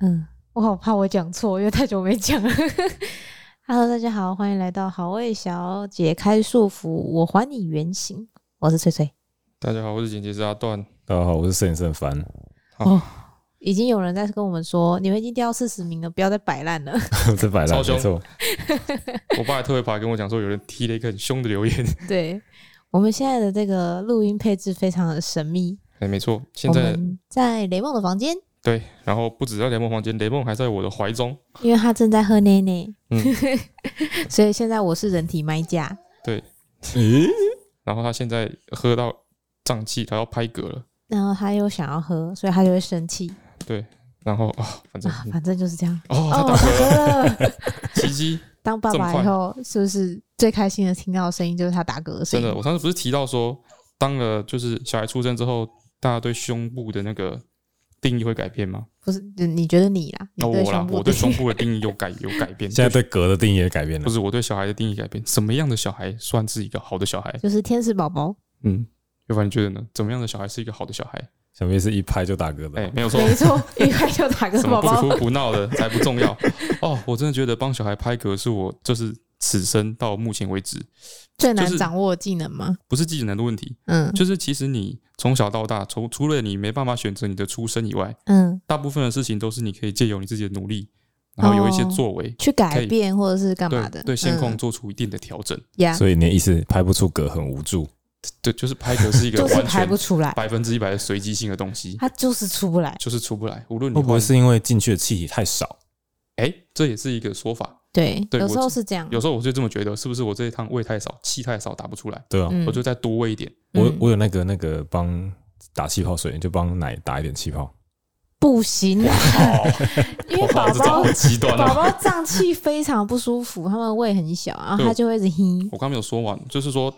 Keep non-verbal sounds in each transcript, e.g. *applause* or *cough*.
嗯，我好怕我讲错，因为太久没讲了。*laughs* Hello，大家好，欢迎来到好味小解开束缚，我还你原形。我是翠翠。大家好，我是剪辑师阿段。大家好，我是摄影师凡。哦，已经有人在跟我们说，你们已经掉四十名了，不要再摆烂了。*laughs* 这摆烂超凶。我爸还特别跑来跟我讲说，有人踢了一个很凶的留言。*laughs* 对，我们现在的这个录音配置非常的神秘。哎，没错，现在在雷梦的房间。对，然后不止在雷梦房间，雷梦还在我的怀中，因为他正在喝奶奶。嗯，*laughs* 所以现在我是人体麦架。*laughs* 对，咦？然后他现在喝到胀气，他要拍嗝了。然后他又想要喝，所以他就会生气。对，然后啊，反正、啊、反正就是这样。哦，他打嗝了，*laughs* 奇迹！当爸爸以后，是不是最开心的听到的声音就是他打嗝的声音？真的，我上次不是提到说，当了就是小孩出生之后，大家对胸部的那个。定义会改变吗？不是，你觉得你啦？你对我啦，我对胸部的定义有改有改变。现在对嗝的定义也改变了。不是，我对小孩的定义改变。什么样的小孩算是一个好的小孩？就是天使宝宝。嗯，要不然你觉得呢？怎么样的小孩是一个好的小孩？小妹是一拍就打嗝的。哎、欸，没有错，没错，一拍就打嗝。什么不哭不闹的才不重要哦。我真的觉得帮小孩拍嗝是我就是此生到目前为止最难掌握的技能吗？不是技能的问题，嗯，就是其实你从小到大，除除了你没办法选择你的出身以外，嗯，大部分的事情都是你可以借由你自己的努力，然后有一些作为去改变或者是干嘛的，对现况做出一定的调整。所以你的意思拍不出嗝很无助？对，就是拍嗝是一个完全拍不出来，百分之一百的随机性的东西，它就是出不来，就是出不来。无论你会不会是因为进去的气体太少？哎，这也是一个说法。对，有时候是这样。有时候我就这么觉得，是不是我这一趟胃太少，气太少，打不出来？对啊，我就再多喂一点。我我有那个那个帮打气泡水，就帮奶打一点气泡。不行，*laughs* 因为宝宝宝宝胀气非常不舒服，他们胃很小，然后他就会一直哼。我刚没有说完，就是说，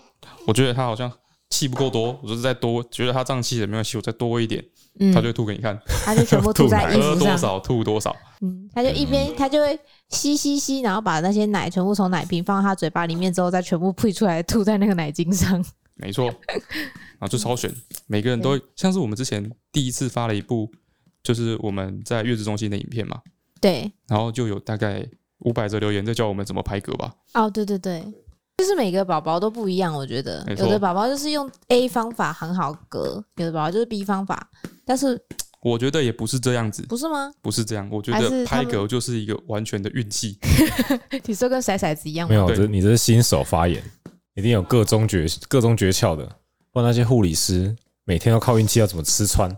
我觉得他好像气不够多，我就是再多，觉得他胀气也没关系，我再多一点。嗯，他就会吐给你看，他就全部 *laughs* 吐在衣服上，喝多少吐多少。嗯，他就一边他就会吸吸吸，然后把那些奶全部从奶瓶放到他嘴巴里面之后，再全部吐出来，吐在那个奶精上。没错，然后就超选，*laughs* 每个人都会像是我们之前第一次发了一部，就是我们在月子中心的影片嘛。对。然后就有大概五百则留言在教我们怎么拍嗝吧。哦，对对对。就是每个宝宝都不一样，我觉得有的宝宝就是用 A 方法很好隔，有的宝宝就是 B 方法。但是我觉得也不是这样子，不是吗？不是这样，我觉得拍嗝就是一个完全的运气。*laughs* 你说跟骰骰子一样吗？没有，这你这是新手发言，一定有各中诀、各中诀窍的。不然那些护理师每天都靠运气，要怎么吃穿？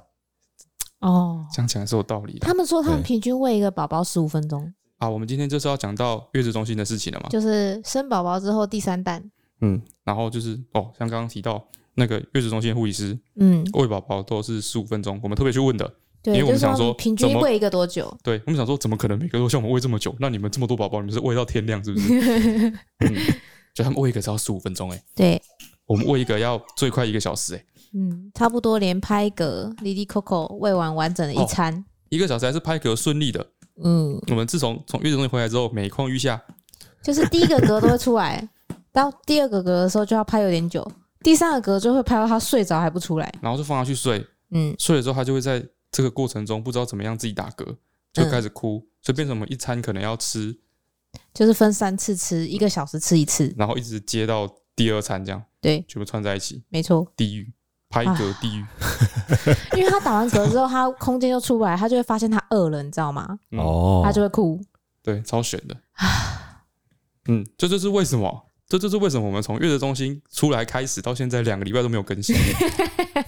哦，讲起来是有道理的。他们说他们平均喂一个宝宝十五分钟。啊，我们今天就是要讲到月子中心的事情了嘛？就是生宝宝之后第三弹。嗯，然后就是哦，像刚刚提到那个月子中心护理师，嗯，喂宝宝都是十五分钟，我们特别去问的，对，因为我们想说平均喂一个多久？对，我们想说怎么可能每个都像我们喂这么久？那你们这么多宝宝，你们是喂到天亮是不是？*laughs* 嗯，就他们喂一个只要十五分钟哎，对，我们喂一个要最快一个小时哎，嗯，差不多连拍嗝、哩哩扣扣喂完完整的一餐，哦，一个小时还是拍嗝顺利的。嗯，我们自从从月子中心回来之后，每况愈下，就是第一个嗝都会出来，到第二个嗝的时候就要拍有点久，第三个嗝就会拍到他睡着还不出来，然后就放他去睡，嗯，睡了之后他就会在这个过程中不知道怎么样自己打嗝，就开始哭，所以变成我们一餐可能要吃，就是分三次吃，一个小时吃一次，然后一直接到第二餐这样，对，全部串在一起，没错，地狱。拍嗝地狱，*laughs* 因为他打完嗝之后，他空间就出不来，他就会发现他饿了，你知道吗？哦，他就会哭。对，超悬的。嗯，这就是为什么，这就是为什么我们从月子中心出来开始到现在两个礼拜都没有更新。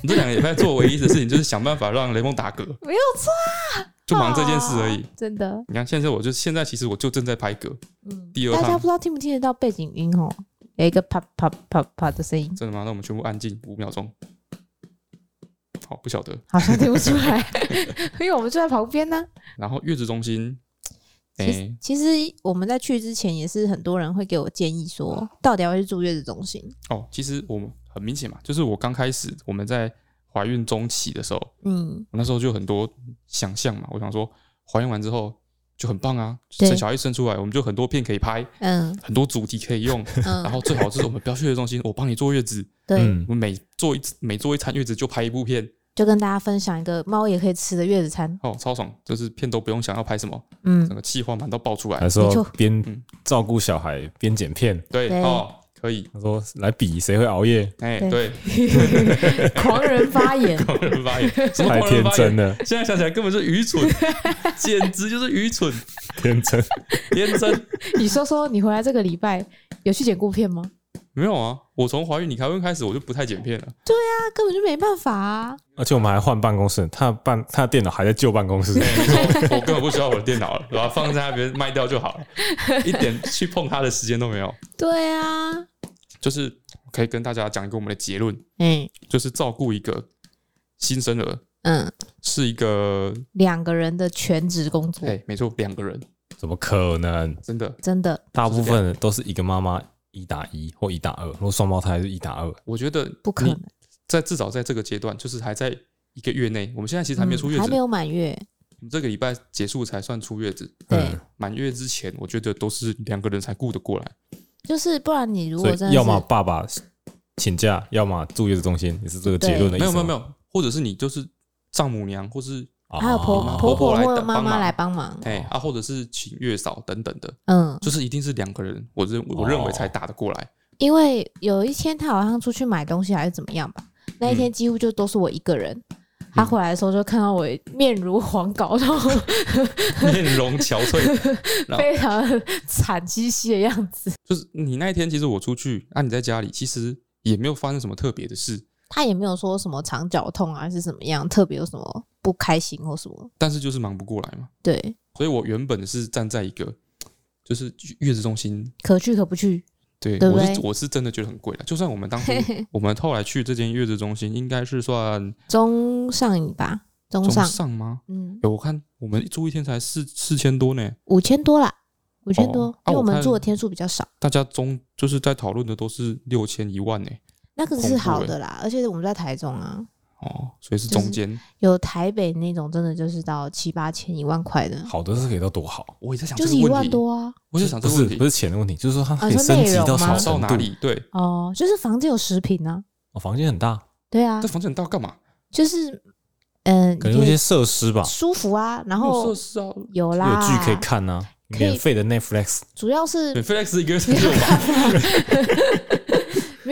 你 *laughs* 这两个礼拜做唯一的事情就是想办法让雷梦打嗝，没有错，就忙这件事而已。真的，你看现在我就现在其实我就正在拍嗝。嗯，第二，大家不知道听不听得到背景音哦？有一个啪啪啪啪的声音。真的吗？那我们全部安静五秒钟。好，不晓得，好像听不出来，*laughs* 因为我们就在旁边呢。然后月子中心，其实其实我们在去之前也是很多人会给我建议说，到底要去住月子中心。哦，其实我们很明显嘛，就是我刚开始我们在怀孕中期的时候，嗯，我那时候就很多想象嘛，我想说怀孕完之后就很棒啊！对生小孩一生出来，我们就很多片可以拍，嗯很多主题可以用。嗯，*laughs* 然后最好是我们不要去月子中心，我帮你坐月子，对，嗯我，们每坐一次每坐一餐月子就拍一部片，就跟大家分享一个猫也可以吃的月子餐。哦，超爽！就是片都不用想要拍什么，嗯整，个气化满到爆出来还。说没错边嗯照顾小孩边剪片，对对哦，可以，他说来比谁会熬夜，哎，对对，*laughs* 狂人发言，*laughs* 狂人发言，*laughs* 什么太天？真了，现在想起来根本是愚蠢，简直就是愚蠢、天真。天真。你说说，你回来这个礼拜有去剪过片吗？没有啊，我从怀孕你开会开始，我就不太剪片了。对啊根本就没办法啊！而且我们还换办公室，他的办他的电脑还在旧办公室，我根本不需要我的电脑了，把它放在那边卖掉就好了，一点去碰它的时间都没有。对啊，就是可以跟大家讲一个我们的结论，嗯就是照顾一个新生儿嗯，是一个，两个人的全职工作，哎，没错，两个人，怎么可能？真的，真的。大部分都是一个妈妈一打一或一打二，如果双胞胎是一打二。我觉得不可能，在至少在这个阶段，就是还在一个月内，我们现在其实还没出月子，嗯还没有满月，我们这个礼拜结束才算出月子。对，嗯满月之前，我觉得都是两个人才顾得过来。就是不然你如果真的要么爸爸请假，要么住月子中心，也是这个结论的意思。没有没有没有，或者是你就是丈母娘，或是哦，还有婆哦婆婆来或者妈妈帮忙来帮忙，哎、啊，或者是请月嫂等等的，嗯，就是一定是两个人，我认我认为才打得过来。因为有一天他好像出去买东西还是怎么样吧，那一天嗯几乎就都是我一个人。他回来的时候就看到我面如黄稿，然后 *laughs* 面容憔悴，*laughs* 非常惨兮兮的样子。就是你那一天，其实我出去，啊，你在家里，其实也没有发生什么特别的事，他也没有说什么肠绞痛啊，还是怎么样，特别有什么不开心或什么。但是就是忙不过来嘛。对，所以我原本是站在一个就是月子中心，可去可不去。对对对我是我是真的觉得很贵了。就算我们当初 *laughs* 我们后来去这间月子中心，应该是算 *laughs* 中上吧，中中上，上吗？嗯，有我看我们住一天才四四千多呢，五千多啦，五千多，因为我们住的天数比较少。大家中就是在讨论的都是六千一万呢。那个是好的啦，而且我们在台中啊，哦，所以是就是中间。有台北那种真的就是到七八千、一万块的，好的是可以到多好？我也在想就是一万多啊。我就想这不是不是钱的问题，就是说它可以升级到什么到程度？哪里？对，哦，就是房间有十平啊，哦，房间很大，对啊这，房间很大干嘛？就是嗯，可能有一些设施吧，舒服啊，然有后设施啊，有啦，有剧可以看啊，免费的 Netflix 主要是 *laughs* Netflix 一个月三千五吧。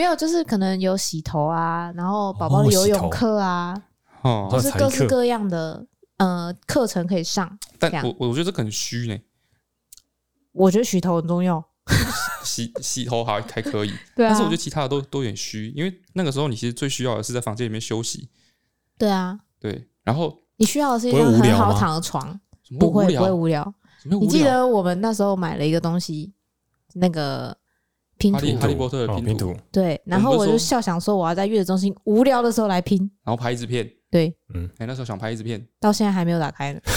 没有，就是可能有洗头啊，然后宝宝的游泳课啊，哦就，哦是各式各样的呃课程可以上。但我我觉得这个很虚呢。我觉得洗头很重要，*laughs* 洗洗头还还可以，*laughs* 对啊。但是我觉得其他的都都有点虚，因为那个时候你其实最需要的是在房间里面休息，对啊，对，然后你需要的是一张很好躺的床，不会不会无聊。你记得我们那时候买了一个东西，那个拼哈利哈，利波特的拼图，哦拼图，对，然后我就笑想说我要在月子中心无聊的时候来拼，然后拍一支片，对，哎，那时候想拍一支片，到现在还没有打开呢。*laughs*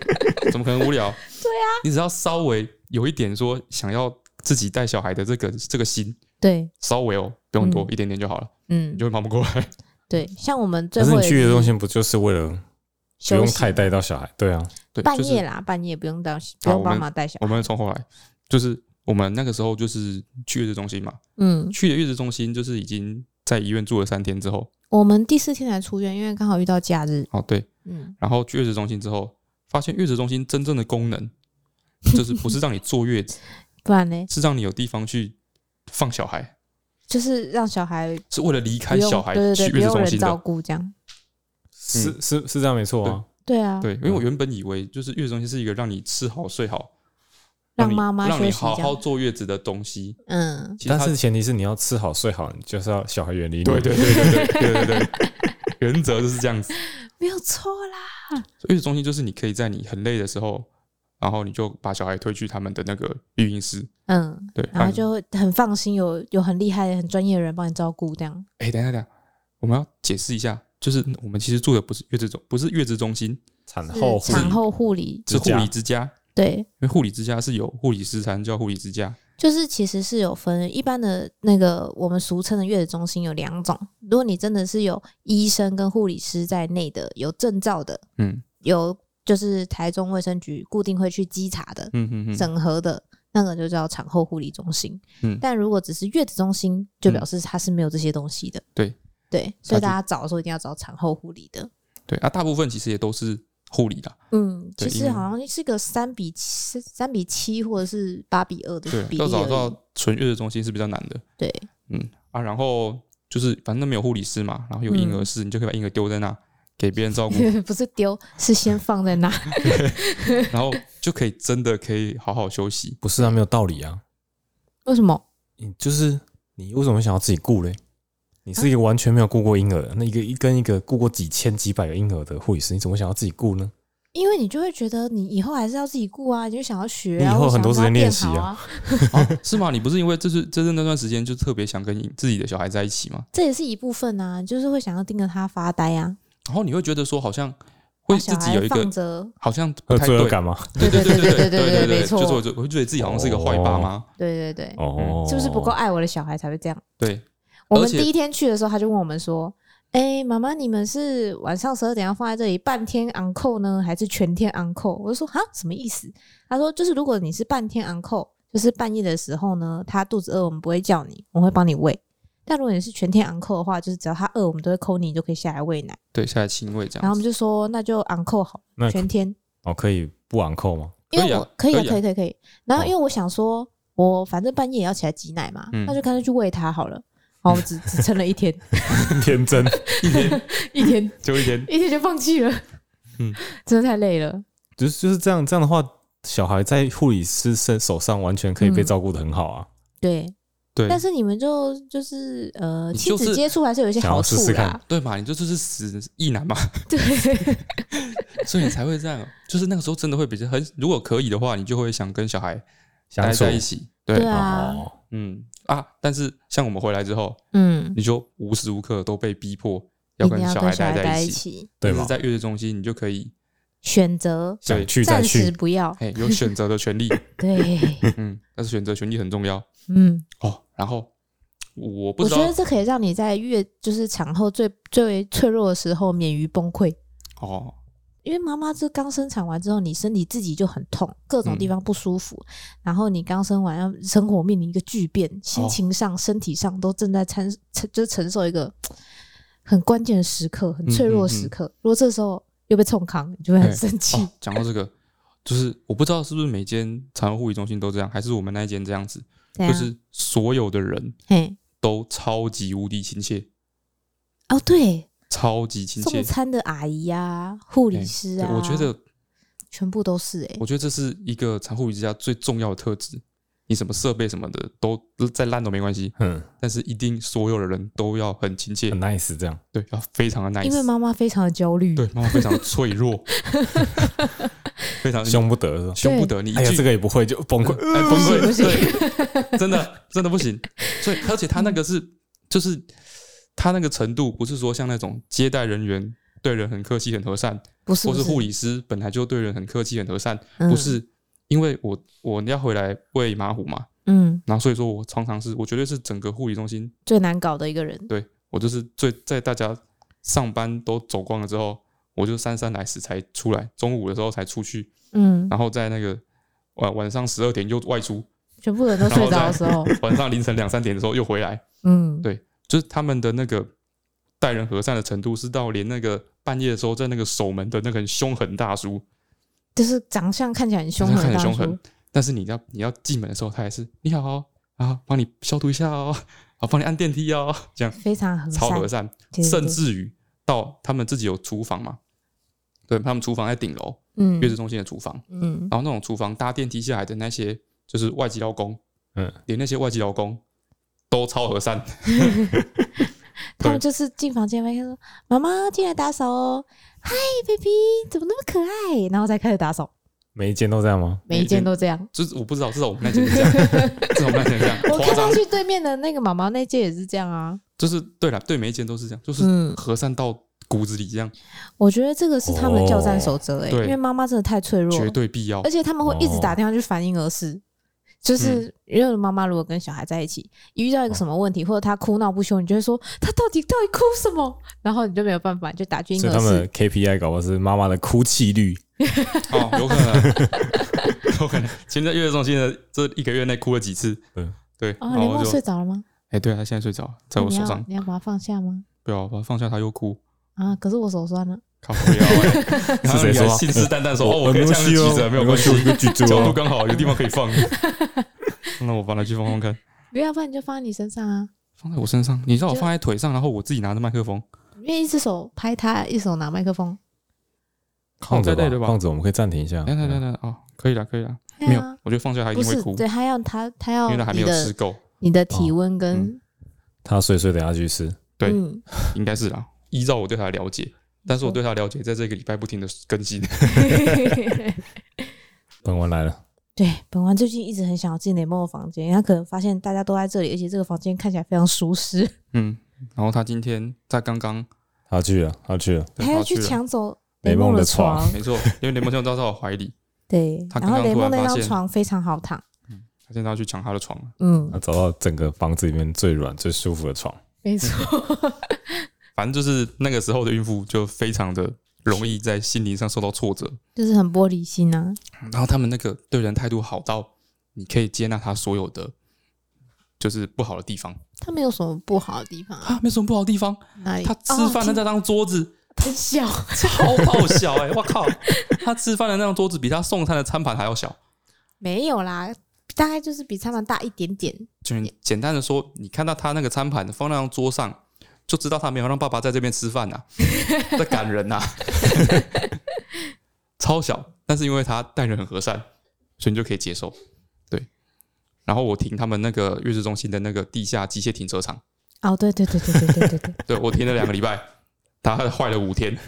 *laughs* 怎么可能无聊？对啊，你只要稍微有一点说想要自己带小孩的这个这个心，对，稍微哦，不用多，嗯。一点点就好了，嗯。你，就会忙不过来。对，像我们最可是后你去月子中心不就是为了不休息？用太带到小孩？对啊，对，就是半夜啦，半夜不用到，不用帮忙带小孩。我们从后来就是我们那个时候就是去月子中心嘛，嗯，去的月子中心就是已经在医院住了三天之后，我们第四天才出院，因为刚好遇到假日。哦对，嗯，然后去月子中心之后，发现月子中心真正的功能 *laughs* 就是不是让你坐月子，*laughs* 不然呢，是让你有地方去放小孩，就是让小孩是为了离开小孩对对对，不去月子用人照中心的。顾这样。是是是这样没错啊。对啊，对，因为我原本以为就是月子中心是一个让你吃好睡好，你让妈妈让你。好好坐月子的东西。嗯，但是前提是你要吃好睡好，你就是要小孩远离你。对对对对对对对对，*laughs* 原则就是这样子。没有错啦。月子中心就是你可以在你很累的时候，然后你就把小孩推去他们的那个育婴室，嗯，对，然后就很放心，有有很厉害、很专业的人帮你照顾，这样。哎，等一下等一下，我们要解释一下，就是我们其实住的不是月子中，不是月子中心，产后护理产后护理，是之护理之家。对，因为护理之家是有护理师才能叫护理之家。就是其实是有分一般的那个我们俗称的月子中心有两种，如果你真的是有医生跟护理师在内的，有证照的，嗯，有就是台中卫生局固定会去稽查的，嗯嗯嗯，整合的那个就叫产后护理中心。嗯，但如果只是月子中心，就表示它是没有这些东西的。对对，所以大家找的时候一定要找产后护理的。对啊，大部分其实也都是护理的。嗯，其对实好像是个三比七、三比七或者是八比二的，比例要找。到纯月子中心是比较难的。对，嗯啊，然后就是反正没有护理师嘛，然后有婴儿室，你就可以把婴儿丢在那给别人照顾，*laughs* 不是丢，是先放在那。*laughs* 然后就可以真的可以好好休息。不是啊，没有道理啊。为什么？你就是你为什么想要自己顾嘞？你是一个完全没有顾过婴儿的，那一个一跟一个顾过几千几百个婴儿的护理师，你怎么想要自己顾呢？因为你就会觉得你以后还是要自己顾啊，你就想要学啊，你以后很多时间练习啊啊。*laughs* 啊，是吗？你不是因为这是这是那段时间就特别想跟你自己的小孩在一起吗？这也是一部分啊，就是会想要盯着他发呆啊，然后你会觉得说好像会自己有一个好像有不太对，罪恶感吗？对对对对对对对没错就是我就我会觉得自己好像是一个坏爸妈，对对对，哦，是不是不够爱我的小孩才会这样？对，我们第一天去的时候，他就问我们说：“哎、妈妈，你们是晚上十二点要放在这里半天 on call 呢，还是全天 on call？” 我就说：“哈，什么意思？”他说：“就是如果你是半天 on call，就是半夜的时候呢，他肚子饿，我们不会叫你，我们会帮你喂。但如果你是全天 on call 的话，就是只要他饿，我们都会 call 你，你就可以下来喂奶。对，下来亲喂这样。然后我们就说：那就 on call 好，全天。哦，可以不昂扣吗？因为我可以啊，可以啊可以，可以，然后因为我想说，我反正半夜也要起来挤奶嘛，嗯那就干脆去喂他好了。好，我只只撑了一天，*laughs* 天真，一天 *laughs* 一天就一天，一天就放弃了。嗯，真的太累了。就是就是这样这样的话，小孩在护理师身手上完全可以被照顾得很好啊。对，对，但是你们就就是呃，亲子接触还是有一些好处试试看啦。对嘛，你这就是死意男嘛，*laughs* 对，所以你才会这样。就是那个时候真的会比较很，如果可以的话，你就会想跟小孩待在一起。对，对啊，哦，嗯啊，但是像我们回来之后，嗯，你就无时无刻都被逼迫要跟小孩待在一起。起，对嘛但是？在月子中心，你就可以选择想去暂时，不要。哎有选择的权利。*laughs* 对，嗯，但是选择权利很重要嗯，哦。然后我不知道我觉得这可以让你在月就是产后最最脆弱的时候免于崩溃。哦，因为妈妈这刚生产完之后，你身体自己就很痛，各种地方不舒服，嗯然后你刚生完，要生活面临一个巨变，哦心情上、身体上都正在承承就是承受一个很关键的时刻，很脆弱的时刻。如果这时候又被冲康，你就会很生气。哦，讲到这个，就是我不知道是不是每间产后护理中心都这样，还是我们那一间这样子，就是所有的人嘿，都超级无敌亲切，哦，对，超级亲切。送餐的阿姨啊，护理师啊，对我觉得，全部都是哎、我觉得这是一个产后护理之家最重要的特质。你什么设备什么的都再烂都没关系，嗯，但是一定所有的人都要很亲切很，nice 这样。对，要非常的 nice。因为妈妈非常的焦虑，对妈妈非常的脆弱，*laughs* 非常凶不得？凶不得你一哎呀，句这个也不会就崩溃。哎，崩溃，行对，真的真的不行。所以，而且他那个是，就是他那个程度，不是说像那种接待人员对人很客气、很和善，不是不或是护理师本来就对人很客气、很和善，嗯。不是。因为我我要回来喂马虎嘛，嗯，然后所以说我常常是，我绝对是整个护理中心，最难搞的一个人。对我就是最在大家上班都走光了之后，我就姗姗来迟才出来，中午的时候才出去，嗯，然后在那个晚晚上十二点又外出，全部人都睡着的时候，*laughs* 晚上凌晨两三点的时候又回来，嗯，对就是他们的那个待人和善的程度，是到连那个半夜的时候在那个守门的那个很凶狠大叔，就是长相看起来很凶狠大叔看很凶狠，但是你要你要进门的时候，他还是你好哦啊，帮你消毒一下哦，*laughs* 啊，帮你按电梯哦，*laughs* 这样。非常和善，超和善，对对对。甚至于到他们自己有厨房嘛，对他们厨房在顶楼，嗯。月子中心的厨房，嗯，然后那种厨房搭电梯下来的那些就是外籍劳工，嗯，连那些外籍劳工都超和善，*laughs* 他们就是进房间，会说：“妈妈进来打扫哦，嗨，baby，怎么那么可爱？”然后再开始打扫，每一间都这样吗？每一间都这样。就是我不知道，至少我们那间是这样，*laughs* 至少我们那间是这样，我看上去对面的那个妈妈那间也是这样啊。就是对了，对每一间都是这样，就是嗯。和善到骨子里这样，我觉得这个是他们教战守则哎，因为妈妈真的太脆弱，绝对必要。而。且他们会一直打电话去反映儿室，就是因为妈妈如果跟小孩在一起，一遇到一个什么问题，或者他哭闹不休，你就会说他到底到底哭什么？然后你就没有办法，就打进。所以他们 KPI 搞的是妈妈的哭泣率。哦，有可能，*laughs* 有可能。现在月子中心的这一个月内哭了几次？嗯，对。哦，你梦睡着了吗？哎，对啊，他现在睡着，在我手上。你要把他放下吗？不要，把它放下，他又哭。啊，可是我手酸了。靠不要哎！*laughs* 是谁说？信誓旦旦说：“哦，我可以这样举着，没有关系，角度刚好，有地方可以放。*laughs* ”那我帮他去放放看。不要放，你就放在你身上啊！放在我身上，你知道我放在腿上，然后我自己拿着麦克风。因为一只手拍他，一手拿麦克风。放着对吧？放着，我们可以暂停一下。等等等等哦，可以了，可以了。没有，我觉得放下他一定会哭。对，他要他他要，因为他还没有吃够。你的体温跟他睡睡，等下去吃。对，应该是啊。依照我对他的了解。但是我对他了解，在这个礼拜不停的更新。*laughs* 本王来了，对，本王最近一直很想要进雷梦的房间，他可能发现大家都在这里，而且这个房间看起来非常舒适。嗯，然后他今天在刚刚，他去了，他去了，他要去抢走雷梦的床，没错，因为雷梦现在都在我怀里。对，然后雷梦那张床非常好躺。嗯，他现在要去抢他的床。嗯，他找到整个房子里面最软、最舒服的床。没错。反正就是那个时候的孕妇就非常的容易在心灵上受到挫折，就是很玻璃心啊。然后他们那个对人态度好到你可以接纳他所有的就是不好的地方。他没有什么不好的地方啊，没什么不好的地方。哪里？他吃饭的那张桌子很小，超爆 *laughs* 小哎！我靠，他吃饭的那张桌子比他送餐的餐盘还要小。*laughs* 没有啦，大概就是比餐盘大一点点。就简单的说，你看到他那个餐盘放那张桌上。就知道他没有让爸爸在这边吃饭呐、啊，*laughs* 在赶人呐、啊，*laughs* 超小，但是因为他待人很和善，所以你就可以接受。对，然后我停他们那个月子中心的那个地下机械停车场。哦，对对对对对对对对，对 *laughs* 我停了两个礼拜，他坏了五天。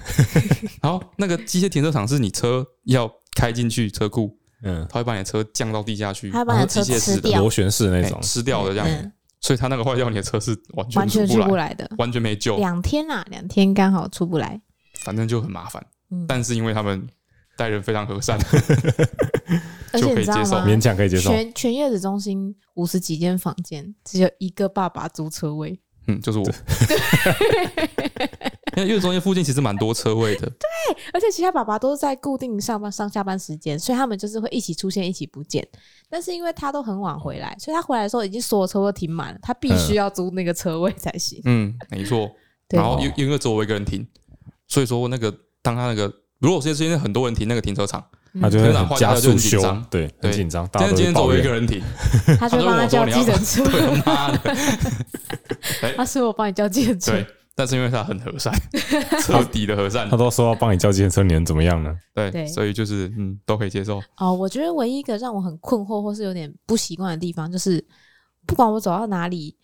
然后那个机械停车场是你车要开进去车库，嗯，他会把你的车降到地下去，他把你的车吃掉，螺旋式那种、欸、吃掉的这样子。嗯所以他那个坏掉，你的车是完全完全出不来的，完全没救。两天啊，两天刚好出不来，反正就很麻烦。嗯，但是因为他们待人非常和善，*laughs* 就可以接受，勉强可以接受。全全月子中心五十几间房间，只有一个爸爸租车位。嗯，就是我。*laughs* 因为月子中心附近其实蛮多车位的，对，而且其他爸爸都是在固定上班上下班时间，所以他们就是会一起出现，一起不见。但是因为他都很晚回来，所以他回来的时候已经所有车都停满了，他必须要租那个车位才行。嗯，没错。然后因因为只有我一个人停，所以说那个当他那个如果现在现在很多人停那个停车场，他就会加速修，对，很紧张。但是今天只有我一个人停，*laughs* 他就帮他叫计程车。*laughs* 妈的！*laughs* 他说我帮你叫计程车。对但是因为他很和善，彻底的和善，他都说要帮你叫计程车，你能怎么样呢？对，对所以就是嗯，都可以接受。哦，我觉得唯一一个让我很困惑或是有点不习惯的地方，就是不管我走到哪里，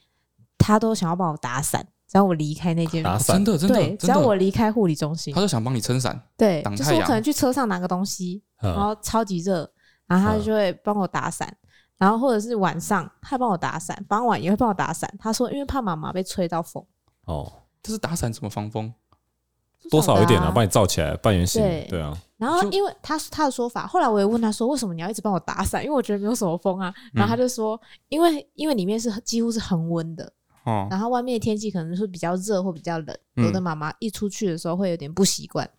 他都想要帮我打伞，只要我离开那间打伞，真的真的，对，只要我离开护理中心，他就想帮你撑伞，对，就是我可能去车上拿个东西，然后超级热，然后他就会帮我打伞，然后或者是晚上他帮我打伞，傍晚也会帮我打伞。他说因为怕妈妈被吹到风，哦。就是打伞怎么防风？多少一点啊，帮你罩起来，半圆形。对啊。然后因为他他的说法，后来我也问他说，为什么你要一直帮我打伞？因为我觉得没有什么风啊。然后他就说，因为因为里面是几乎是恒温的，哦。然后外面的天气可能是比较热或比较冷，有的妈妈一出去的时候会有点不习惯，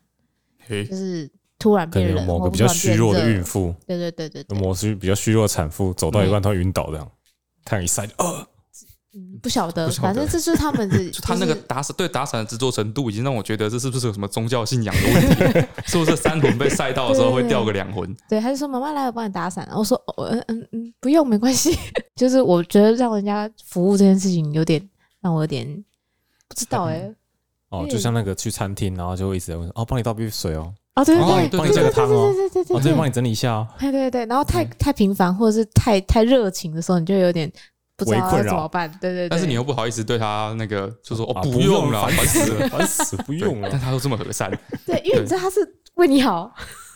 就是突然变冷，某个比较虚弱的孕妇，对对对对，某些比较虚弱的产妇走到一半她会晕倒这样，太阳一晒，呃。嗯，不晓得，反正这是他们的。*laughs* 就他那个打伞，对打伞的执着程度，已经让我觉得这是不是有什么宗教信仰的问题？*laughs* 是不是三魂被晒到的时候会掉个两魂？对，他就说妈妈来，我帮你打伞。我说，嗯嗯嗯，不用，没关系。*laughs* 就是我觉得让人家服务这件事情有点让我有点不知道哎、欸。哦，就像那个去餐厅，然后就会一直在问哦，帮你倒杯水哦。哦，对对对，帮你加个汤哦。对对对，我这边帮你整理一下哦。对对对，然后太太频繁或者是太太热情的时候，你就有点。不知道怎么办？对对对，但是你又不好意思对他那个，就说哦，不用了，烦死了，烦死，不用了。但他都这么和善，对，因为你知道他是为你好。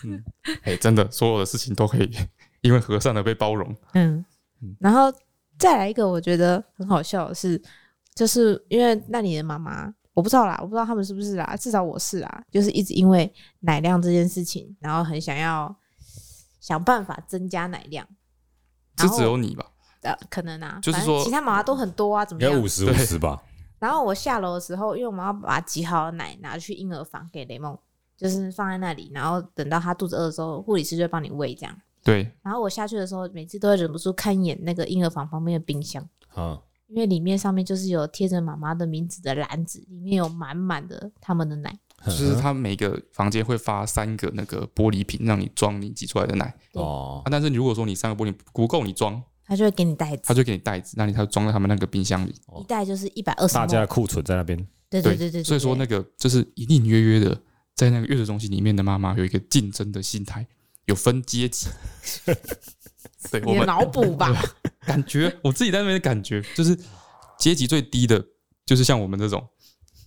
嗯，哎，真的，所有的事情都可以因为和善的被包容。嗯，然后再来一个，我觉得很好笑的是，就是因为那你的妈妈，我不知道啦，我不知道他们是不是啦，至少我是啦，就是一直因为奶量这件事情，然后很想要想办法增加奶量。这然后只有你吧？呃，可能啊，就是反正说其他妈妈都很多啊，怎么样？应该五十五十吧。然后我下楼的时候，因为我们要把挤好的奶拿去婴儿房给雷梦，就是放在那里，然后等到他肚子饿的时候，护理师就会帮你喂这样。对，然后我下去的时候，每次都会忍不住看一眼那个婴儿房旁边的冰箱，啊，因为里面上面就是有贴着妈妈的名字的篮子，里面有满满的他们的奶。就是他每个房间会发三个那个玻璃瓶，让你装你挤出来的奶哦啊。但是如果说你三个玻璃不够你装，他就会给你袋子，他就给你袋子，那你他就装在他们那个冰箱里。一袋就是一百二十。大家的库存在那边。对对对对对，所以说那个就是隐隐约约的，在那个月子中心里面的妈妈有一个竞争的心态，有分阶级。*laughs* 对我们你的脑补吧，*laughs* 感觉我自己在那边的感觉就是阶级最低的，就是像我们这种，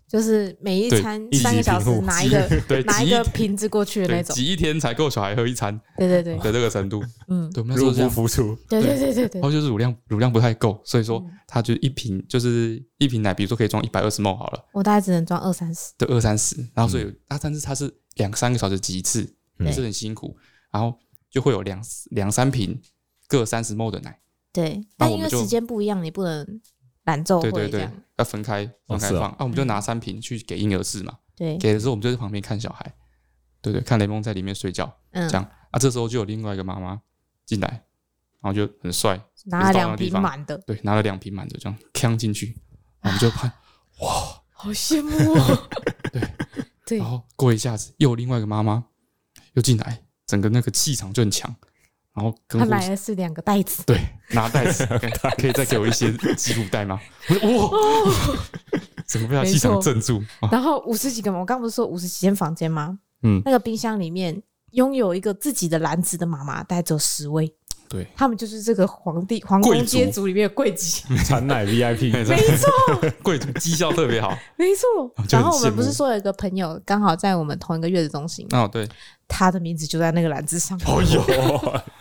就是每一餐对三个小时拿一个 *laughs* 对拿一个瓶子过去的那种。挤一天才够小孩喝一餐对对对，的这个程度。嗯，对，我们那时候入不敷出，对对对对对。然后就是乳量乳量不太够，所以说嗯。他就一瓶就是一瓶奶，比如说可以装一百二十 ml 好了，我大概只能装二三十。的二三十，然后所以啊，但是它是两三个小时挤一次，嗯。也是很辛苦，然后就会有两两三瓶各三十 ml 的奶，对，那我们就但因为时间不一样，你不能揽奏对对对会这样。，要分开分开放。啊，我们就拿三瓶去给婴儿室嘛，对，给的时候我们就在旁边看小孩，对对，看雷蒙在里面睡觉，嗯。这，样。啊，这时候就有另外一个妈妈进来，然后就很帅，拿了两瓶满的，对，拿了两瓶满的这样锵进去，我们就看，哇。好羡慕哦。*laughs* 对。对。然，后过一下子又有另外一个妈妈又进来，整个那个气场就很强，然后跟他来的是两个袋子，对拿袋子，可以可以再给我一些记录袋吗？我说哇，*laughs* 整个被他气场镇住啊，然后五十几个嘛，我刚不是说五十几间房间吗？嗯，那个冰箱里面拥有一个自己的篮子的妈妈，大概只有十位。对，他们就是这个皇帝皇宫贵族。阶族里面的贵族，*laughs* 产奶 VIP，没没错，*laughs* 贵族绩效特别好。没错。然后我们不是说有一个朋友刚好在我们同一个月子中心，哦，对，他的名字就在那个篮子上，哦呦，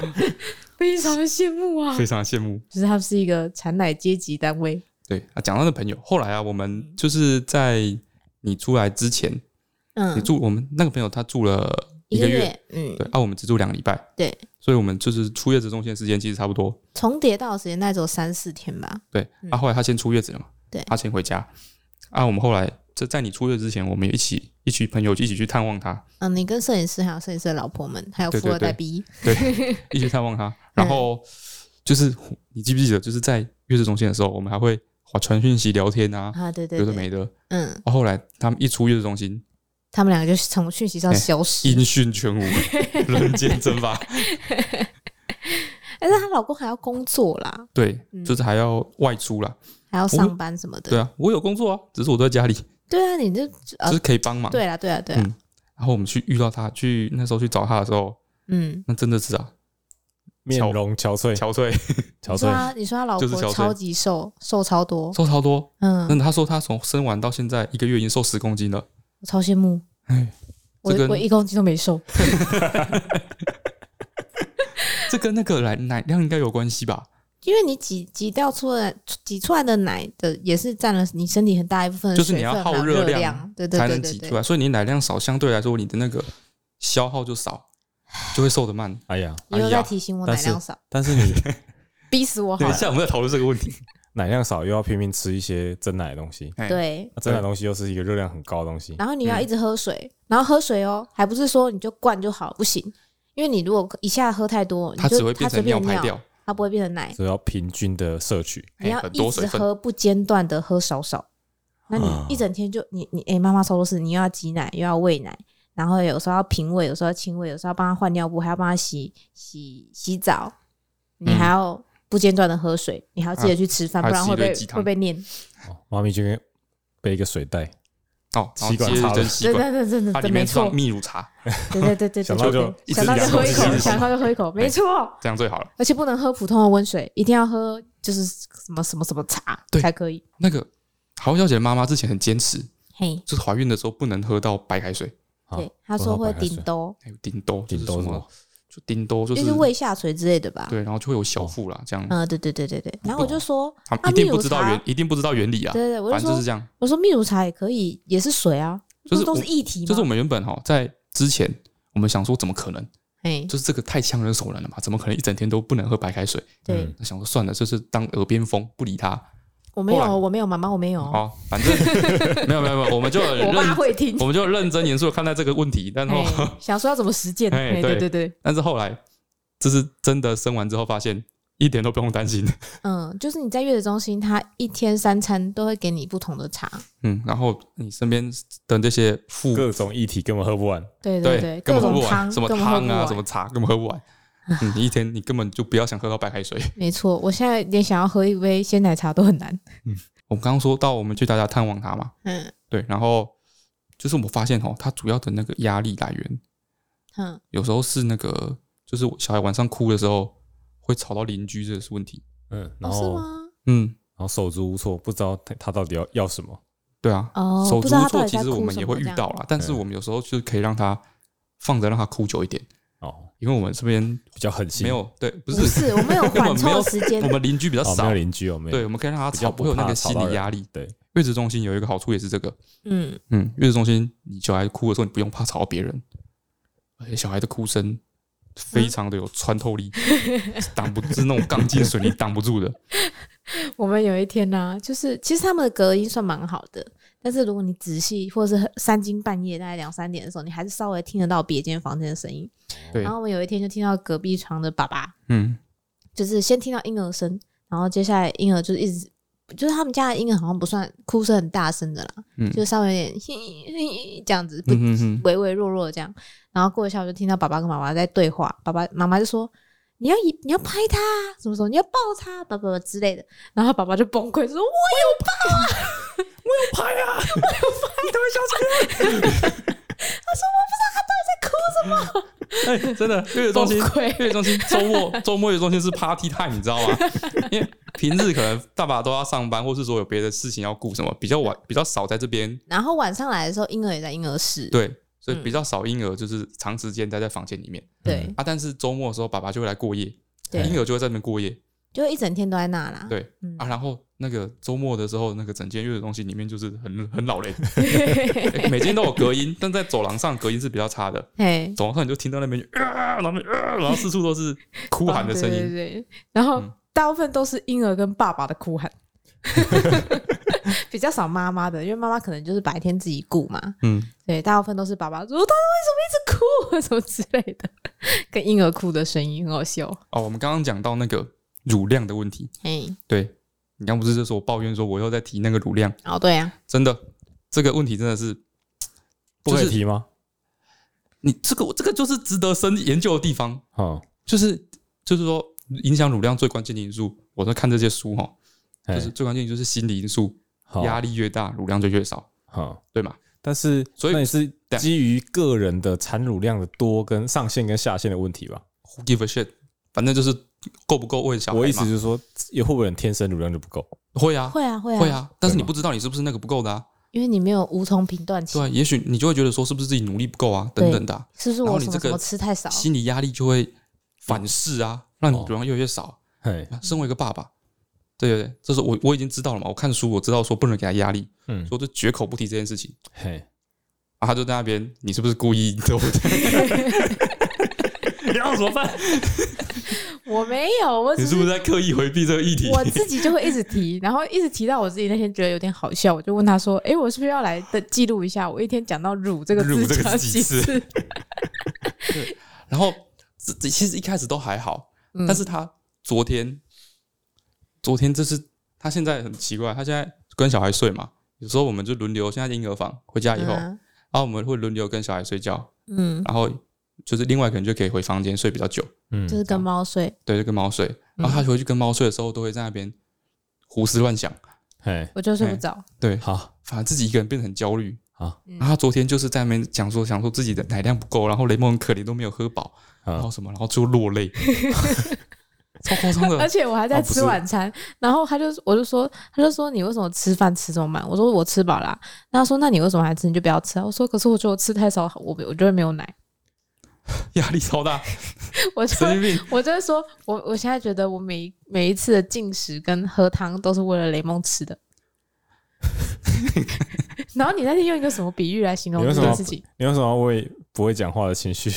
*laughs* 非常的羡慕啊。非常的羡慕。就是他是一个产奶阶级单位，对啊，讲到那朋友，后来啊，我们就是在你出来之前，嗯。你，住我们那个朋友他住了一个月，月，嗯，对啊，我们只住两个礼拜，对，所以我们就是出月子中心的时间其实差不多。重叠到的时间大概只有三四天吧。对，嗯啊，后来他先出月子了嘛，对他先回家。啊，我们后来就在你出月之前，我们一起一群朋友一起去探望他，嗯，你跟摄影师还有摄影师的老婆们，还有对富二代对 B，对，一起探望他。*laughs* 然后就是你记不记得，就是在月子中心的时候，我们还会传讯息聊天啊，啊，对对对，有的没的。嗯，然后后来他们一出月子中心，他们两个就从讯息上消失。音讯全无，人间蒸发。*laughs* 但是她老公还要工作啦，对，嗯就是还要外出啦。还要上班什么的。对啊，我有工作啊，只是我都在家里，对啊，你这就呃是，可以帮忙。对啊，对啊，对啊，嗯然后我们去遇到他，去那时候去找他的时候，嗯，那真的是啊，面容憔悴，憔悴，憔悴，你说他，你说他老就是憔悴婆超级瘦，瘦超多，瘦超多。嗯，那他说他从生完到现在一个月已经瘦十公斤了。我超羡慕，哎，我我一公斤都没瘦 *laughs* *laughs* 这跟那个奶奶量应该有关系吧？因为你挤挤掉出来挤出来的奶的也是占了你身体很大一部分的就是你要耗热热量对对才对对对能挤出，来，所以你奶量少，相对来说你的那个消耗就少，就会瘦得慢。哎呀，你又在提醒我奶量少，但是你 *laughs* 逼死我好等一了。下我们在讨论这个问题。奶量少，又要拼命吃一些真奶的东西，哎，对，那真奶的东西又是一个热量很高的东西，然后你要一直喝水，然后喝水哦，还不是说你就灌就好，不行，因为你如果一下喝太多，你它就只会变成尿排掉，它不会变成奶。所以要平均的摄取。你要一直。喝不间断的喝少少，那你啊。一整天就你你哎，妈妈说的是你又要挤奶又要喂奶，然后有时候要平喂，有时候要亲喂，有时候要帮他换尿布，还要帮他洗洗洗澡，你还要不间断的喝水，你还要记得去吃饭，不然会被吃一堆鸡汤会被念。哦妈咪就跟背一个水袋，哦，然后吸管插了根吸管，真的真的真的没它里面放错，秘乳茶，*laughs* 对对对对，想到就对一直想到就两口一直喝一口，想到就喝一口，*laughs* 没错。这样最好了。而且不能喝普通的温水，一定要喝就是什么什么什么茶对才可以。那个豪小姐的妈妈之前很坚持，嘿，就是怀孕的时候不能喝到白开水，啊对，他说会喝到白开水顶兜，还有丁兜，就是什么顶多什么？就丁兜，就就是是胃下垂之类的吧？对，然后就会有小腹啦，这样。嗯，对对对对对。然后我就说，他一定不知道原，一定不知道原理啊。对对反正就是这样。我说蜜乳茶也可以，也是水啊，就是都是我液体吗？就是我们原本哈在之前，我们想说怎么可能？哎，就是这个太强人所难了嘛，怎么可能一整天都不能喝白开水？对想说算了，就是当耳边风，不理他。我没有，后来我没有，妈妈我没有。好，反正没有没有没有，我们就 *laughs* 我妈认会听。我们就认真严肃的看待这个问题，然后哎想说要怎么实践？哎哎，对对对对，但是后来，就是真的生完之后发现一点都不用担心，嗯，就是你在月子中心，他一天三餐都会给你不同的茶。嗯，然后你身边的这些妇各种议题根本喝不完。对对对，各种根本喝不完，汤，什么根本喝不汤啊，完什么茶，根本喝不完。*laughs* 嗯，你一天你根本就不要想喝到白开水。*laughs* 没错，我现在连想要喝一杯鲜奶茶都很难。嗯我们刚刚说到我们去大家探望他嘛，嗯对，然后就是我发现哦，他主要的那个压力来源，嗯，有时候是那个，就是小孩晚上哭的时候会吵到邻居，这个是问题。嗯，然哦嗯然吗？嗯，后手足无措，不知道他他到底要要什么。对啊，哦，手足无措，其实我们也会遇到啦，但是嗯我们有时候就是可以让他放着，让他哭久一点，哦，因为我们这边比较狠心，没有对，不是不是是，我们有 *laughs* 缓冲时间我。们邻居比较哦，少没有，邻居哦，没有。对，我们可以让他吵，比较不会有那个心理压力。对，月子中心有一个好处也是这个，嗯，嗯，月子中心你小孩哭的时候，你不用怕吵到别人，而且小孩的哭声非常的有穿透力，*laughs* 挡不是那种钢筋水泥挡不住的。*laughs* 我们有一天呢、就是其实他们的隔音算蛮好的，但是如果你仔细或者是三更半夜大概两三点的时候，你还是稍微听得到别间房间的声音。对然，后我们有一天就听到隔壁床的爸爸，嗯，就是先听到婴儿声，然后接下来婴儿就是一直，就是他们家的婴儿好像不算哭声很大声的啦，嗯就稍微有点嘿嘿嘿这样子，不微微弱弱的这样。然后过一下我就听到爸爸跟妈妈在对话，爸爸妈妈就说。你要你要拍他，什么时候你要抱他，爸爸之类的，然后爸爸就崩溃说：“我有抱啊，我有拍啊，我有拍。”你都会笑出来。他说：“我不知道他到底在哭什么。哎，真的，月子中心，月子中心周末周末月子中心是 party time，你知道吗？因为平日可能爸爸都要上班，或是说有别的事情要顾，什么比较晚比较少在这边，然后晚上来的时候，婴儿也在婴儿室。对，所以嗯比较少婴儿就是长时间待在房间里面对啊。但是周末的时候，爸爸就会来过夜，对婴儿就会在那边过夜，就一整天都在那啦。对嗯啊。然后那个周末的时候，那个整间月子中心里面就是很很老人，*laughs* 欸每间都有隔音，但在走廊上隔音是比较差的。哎，走廊上你就听到那边啊，然后那边啊，然后四处都是哭喊的声音。对对对，然后嗯大部分都是婴儿跟爸爸的哭喊，*laughs* 比较少妈妈的，因为妈妈可能就是白天自己顾嘛。嗯，对，大部分都是爸爸说他为什么一直哭，*laughs* 什么之类的，跟婴儿哭的声音很好笑。哦，我们刚刚讲到那个乳量的问题，哎，对你刚不是就说我抱怨说我又在提那个乳量，哦，对啊，真的这个问题真的是 *tsk* 不可以就是提吗？你这个这个就是值得深研究的地方，哦，就是就是说影响乳量最关键的因素，我在看这些书哈，哎就是最关键就是心理因素，好压力越大，乳量就越少，好，对吗？但是所以那也是基于个人的产乳量的多跟上限跟下限的问题吧？Who give a shit？反正就是够不够喂小孩。我意思就是说，也会不会有人天生乳量就不够？会啊，会啊，会啊，会，啊，但是你不知道你是不是那个不够的啊。因为你没有无从评断起对，啊，也许你就会觉得说是不是自己努力不够啊，等等的啊、是不是然后你这个我什么吃太少？心理压力就会反噬啊，让你哦乳量越来越少。嘿，身为一个爸爸，对对对，这是我我已经知道了嘛，我看书我知道说不能给他压力，嗯，所以我就绝口不提这件事情。嘿，啊，他就在那边，你是不是故意的？*laughs* 你要怎么办？*laughs* 我没有，我只你是不是在刻意回避这个议题？我自己就会一直提，然后一直提到我自己那天觉得有点好笑，我就问他说：“诶，我是不是要来的记录一下，我一天讲到‘乳’这个乳这个几次次 *laughs* 然后这这其实一开始都还好，嗯但是他昨天，昨天这是他现在很奇怪，他现在跟小孩睡嘛，有时候我们就轮流，现在婴儿房回家以后，然嗯后我们会轮流跟小孩睡觉，嗯，然后就是另外一个人就可以回房间睡比较久，嗯。就是跟猫睡，对，就跟猫睡。然后他回去跟猫睡的时候，都会在那边胡思乱想，嘿，我就睡不着。对，好，反正自己一个人变得很焦虑。好，嗯。然后他昨天就是在那边讲说，想说自己的奶量不够，然后雷蒙很可怜，都没有喝饱，然后，什么，然后就落泪，*laughs* 超夸张的。*laughs* 而且我还在吃晚餐，然后他就我就说，他就说你为什么吃饭吃这么慢？我说我吃饱啦、那他说那你为什么还吃？你就不要吃啊。我说可是我觉得我吃太少，我我就会没有奶。压力超大，*laughs* 我就。我就是说，我我现在觉得我每每一次的进食跟喝汤都是为了雷蒙吃的。*laughs* 然后你那天用一个什么比喻来形容这件事情？你为什么要为不会讲话的情绪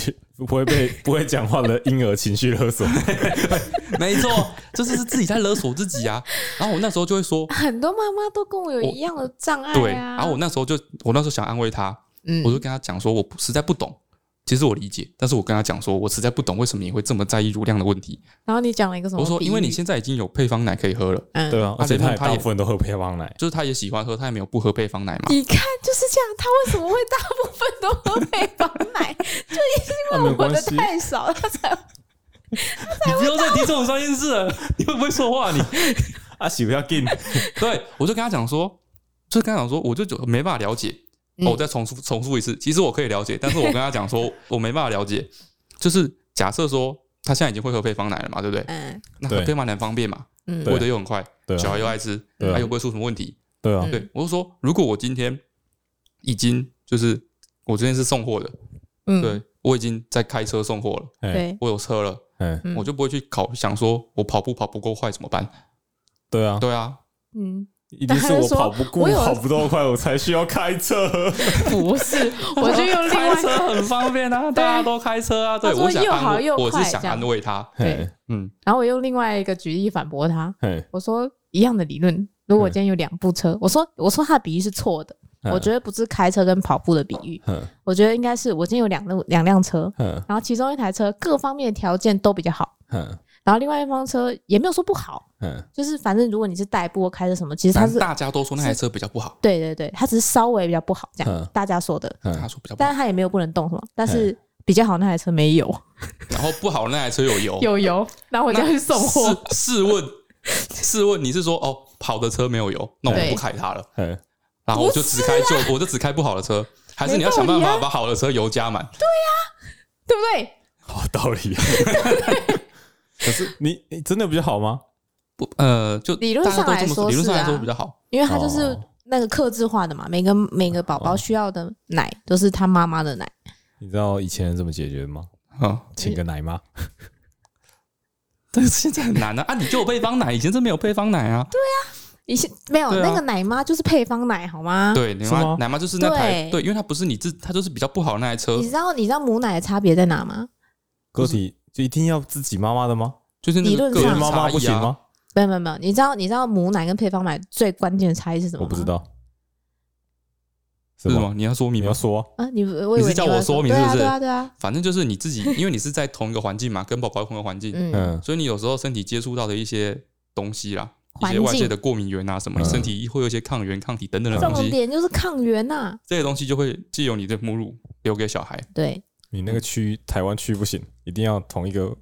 不会被不会讲话的婴儿情绪勒索。*laughs* 没错，这就是自己在勒索自己啊。然后我那时候就会说，很多妈妈都跟我有一样的障碍啊。对，然后我那时候就，我那时候想安慰她，嗯，我就跟她讲说，我实在不懂。其实我理解，但是我跟他讲说，我实在不懂为什么你会这么在意乳量的问题。然后你讲了一个什么？我说，因为你现在已经有配方奶可以喝了，嗯，对啊，而且他大部分都喝配方奶，就是他也喜欢喝，他也没有不喝配方奶嘛。你看就是这样，他为什么会大部分都喝配方奶？*laughs* 就因为我的太少，他才 *laughs* 你不要再提这种伤心事了，*laughs* 你会不会说话？你阿喜不要紧。对，我就跟他讲说，就是跟他讲说，我就就没办法了解。哦、我再重复重复一次，其实我可以了解，但是我跟他讲说，*laughs* 我没办法了解。就是假设说他现在已经会喝配方奶了嘛，对不对？嗯。那喝配方奶很方便嘛，嗯，喂的又很快，对，小孩又爱吃，他又不会出什么问题。对啊，对，我就说，如果我今天已经就是我今天是送货的，嗯，对我已经在开车送货了，对，我有车了，嗯，我就不会去考想说我跑步跑不够快怎么办？对啊，对啊，嗯。一定是我跑不过，跑不够快，我才需要开车。*laughs* 不是，*laughs* 我就用另外开车很方便啊，*laughs* 大家都开车啊。对，我想安慰，我是想安慰他。对，嗯。然后我用另外一个举例反驳他。我说一样的理论，如果今天有两部车，我说我说他的比喻是错的。我觉得不是开车跟跑步的比喻，我觉得应该是我今天有两辆两辆车，然后其中一台车各方面的条件都比较好。然后另外一方车也没有说不好，嗯，就是反正如果你是代步或开着什么，其实他是大家都说那台车比较不好，对对对，他只是稍微比较不好这样，大家说的，他说比较，但是他也没有不能动什么，但是比较好那台车没油，然后不好那台车有。*laughs* 油，有油，然后我就去送货。试问，试问你是说哦，好的车没有油，那我不开它了，嗯，然后我就只开就我就只开不好的车，还是你要想办法把好的车油加满？对呀，对不对？好道理。*laughs* 可是你你真的比较好吗？不，呃，就理论上来说，理论上来说比较好，因为它就是那个克制化的嘛，每个每个宝宝需要的奶都是他妈妈的奶。你知道以前怎么解决吗？啊，请个奶妈。*laughs* 但是现在很难啊！啊，你就有配方奶，以前是没有配方奶啊。对啊，以前没有那个奶妈就是配方奶，好吗？对，奶妈奶妈就是那台，对，因为它不是你自，它就是比较不好的那台车。你知道你知道母奶的差别在哪吗？个体。就一定要自己妈妈的吗？就是理论上妈妈不行吗？没有没有没有，你知道你知道母奶跟配方奶最关键的差异是什么？我不知道，是吗？你要说明，你要说啊？你你是叫我说明是不是？对啊对啊，反正就是你自己，因为你是在同一个环境嘛，跟宝宝 *laughs* 同一个环境，嗯，所以你有时候身体接触到的一些东西啦，一些外界的过敏源啊什么，你身体会有一些抗原、抗体等等的东西。重点就是抗原呐，这些东西就会借由你的母乳留给小孩。对，你那个区台湾区不行，一定要同一个。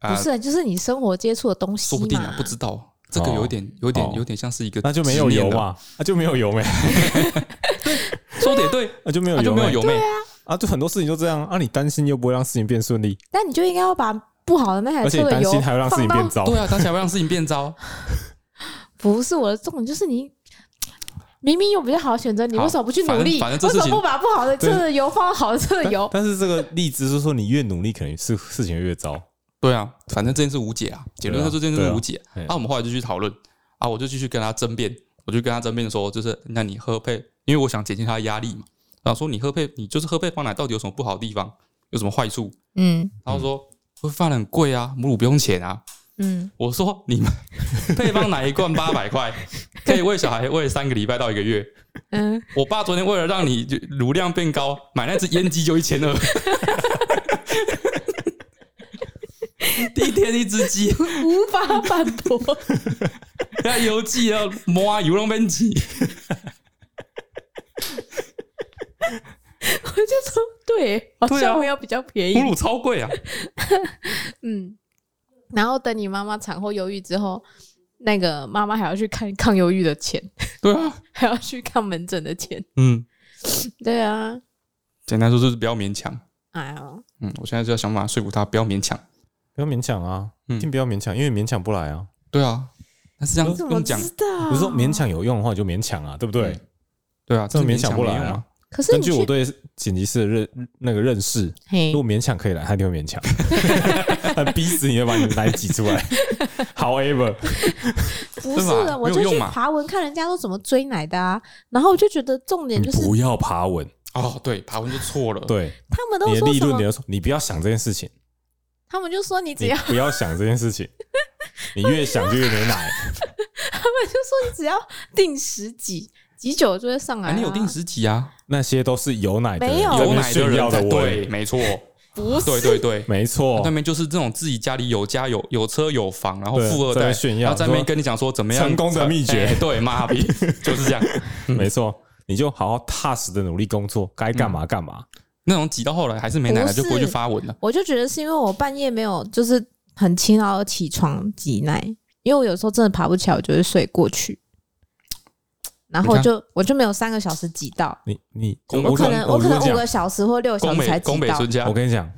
不是，就是你生活接触的东西，说不定啊，不知道这个有点、有点、有点像是一个，那就没有油嘛，那就没有油没。*laughs* 说的也对，*laughs* 那就没有油，就没有油没。啊，就很多事情就这样啊，你担心又不会让事情变顺利，但你就应该要把不好的那台车的油，而且担心还会让事情变糟，对啊，担心还会让事情变糟。*laughs* 不是我的重点，就是你明明有比较好的选择，你为什么不去努力？为什么不把不好的车的油放到好的车的油？但是这个例子是说，你越努力，可能是事情越糟。对啊，反正这件事无解啊。结论说这件事无解。啊，我们后来就去讨论啊，我就继续跟他争辩，我就跟他争辩说，就是那你喝配，因为我想减轻他的压力嘛。然后说你喝配，你就是喝配方奶，到底有什么不好的地方？有什么坏处？嗯。然后说配方奶很贵啊，母乳不用钱啊。嗯。我说你们 *laughs* 配方奶一罐八百块，*laughs* 可以喂小孩喂三个礼拜到一个月。嗯。我爸昨天为了让你乳量变高，买那只腌鸡就一千二。第一天一只鸡，无法反驳。*laughs* 要邮寄要摸油龙边鸡，我就说对，好像要比较便宜。母乳超贵啊。嗯，然后等你妈妈产后忧郁之后，那个妈妈还要去看抗忧郁的钱。*laughs* 对啊，还要去看门诊的钱。嗯，*laughs* 对啊。简单说就是不要勉强。哎呀，嗯，我现在就要想办法说服他不要勉强。不要勉强啊，一定不要勉强，因为勉强不来啊。对啊，但是这样不用讲，不是说勉强有用的话就勉强啊，对不对？对啊，这勉强不来啊。可是根据我对剪辑师的认那个认识，如果勉强可以来，他一定会勉强，*laughs* 逼死你要把你的奶挤出来。However，*laughs* 不是的，我就去爬文看人家都怎么追奶的啊，然后我就觉得重点就是不要爬文。哦，对，爬文就错了。对，*laughs* 他们都你的利润，说你就说你不要想这件事情，他们就说你只你要，不要想这件事情，你越想就越没奶。他们就说你只要定时挤，挤久了就会上来、你有定时挤啊？那些都是有奶的人没有。奶的炫耀的人才对，我，没错，不是。对对对。没错。那，边就是这种自己家里有家有有车有房，然后对富二代那炫耀然后在那边跟你讲说怎么样成功的秘诀。哎对，妈逼 *laughs* 就是这样。*laughs* 没错，你就好好踏实的努力工作，该干嘛干嘛。那种挤到后来还是没奶了，不是。就不会去发文了。我就觉得是因为我半夜没有就是很勤劳的起床挤奶，因为我有时候真的爬不起来，我就会睡过去，然后你就我就没有三个小时挤到，你你，我我可能我可能五个，小时或六个小宫时才挤到北宫北村。家我，跟你讲，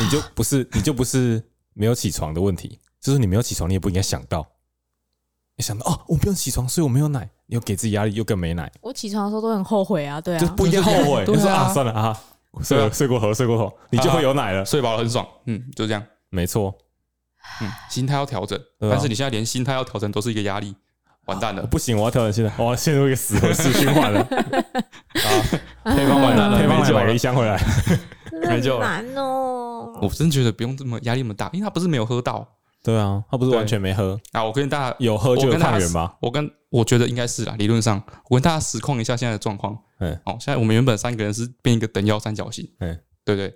你就不是你就不是没有起床的问题，就是你没有起床，你也不应该想到，你想到哦，我没有起床，所以我没有奶，你又给自己压力，又更没奶，我起床的时候都很后悔啊，对啊，就不一定后悔。对啊你说啊，算了啊，睡睡过头，睡过头，你就会有奶了。睡饱了很爽。嗯，就这样。没错，嗯，心态要调整，但是你现在连心态要调整都是一个压力，完蛋了。不行，我要调整现在，我要陷入一个死回式循环了。*laughs* 啊，*laughs* 配方完蛋了，没配方买了一箱回来。*laughs* 没救了难哦。我真觉得不用这么压力那么大，因为他不是没有喝到对啊，他不是完全没喝，啊。我跟大家有喝就有我跟大家抗原吧？我跟我觉得应该是啦，理论上我跟大家实况一下现在的状况。嗯，哦，现在我们原本三个人是变一个等腰三角形，嗯，对不对？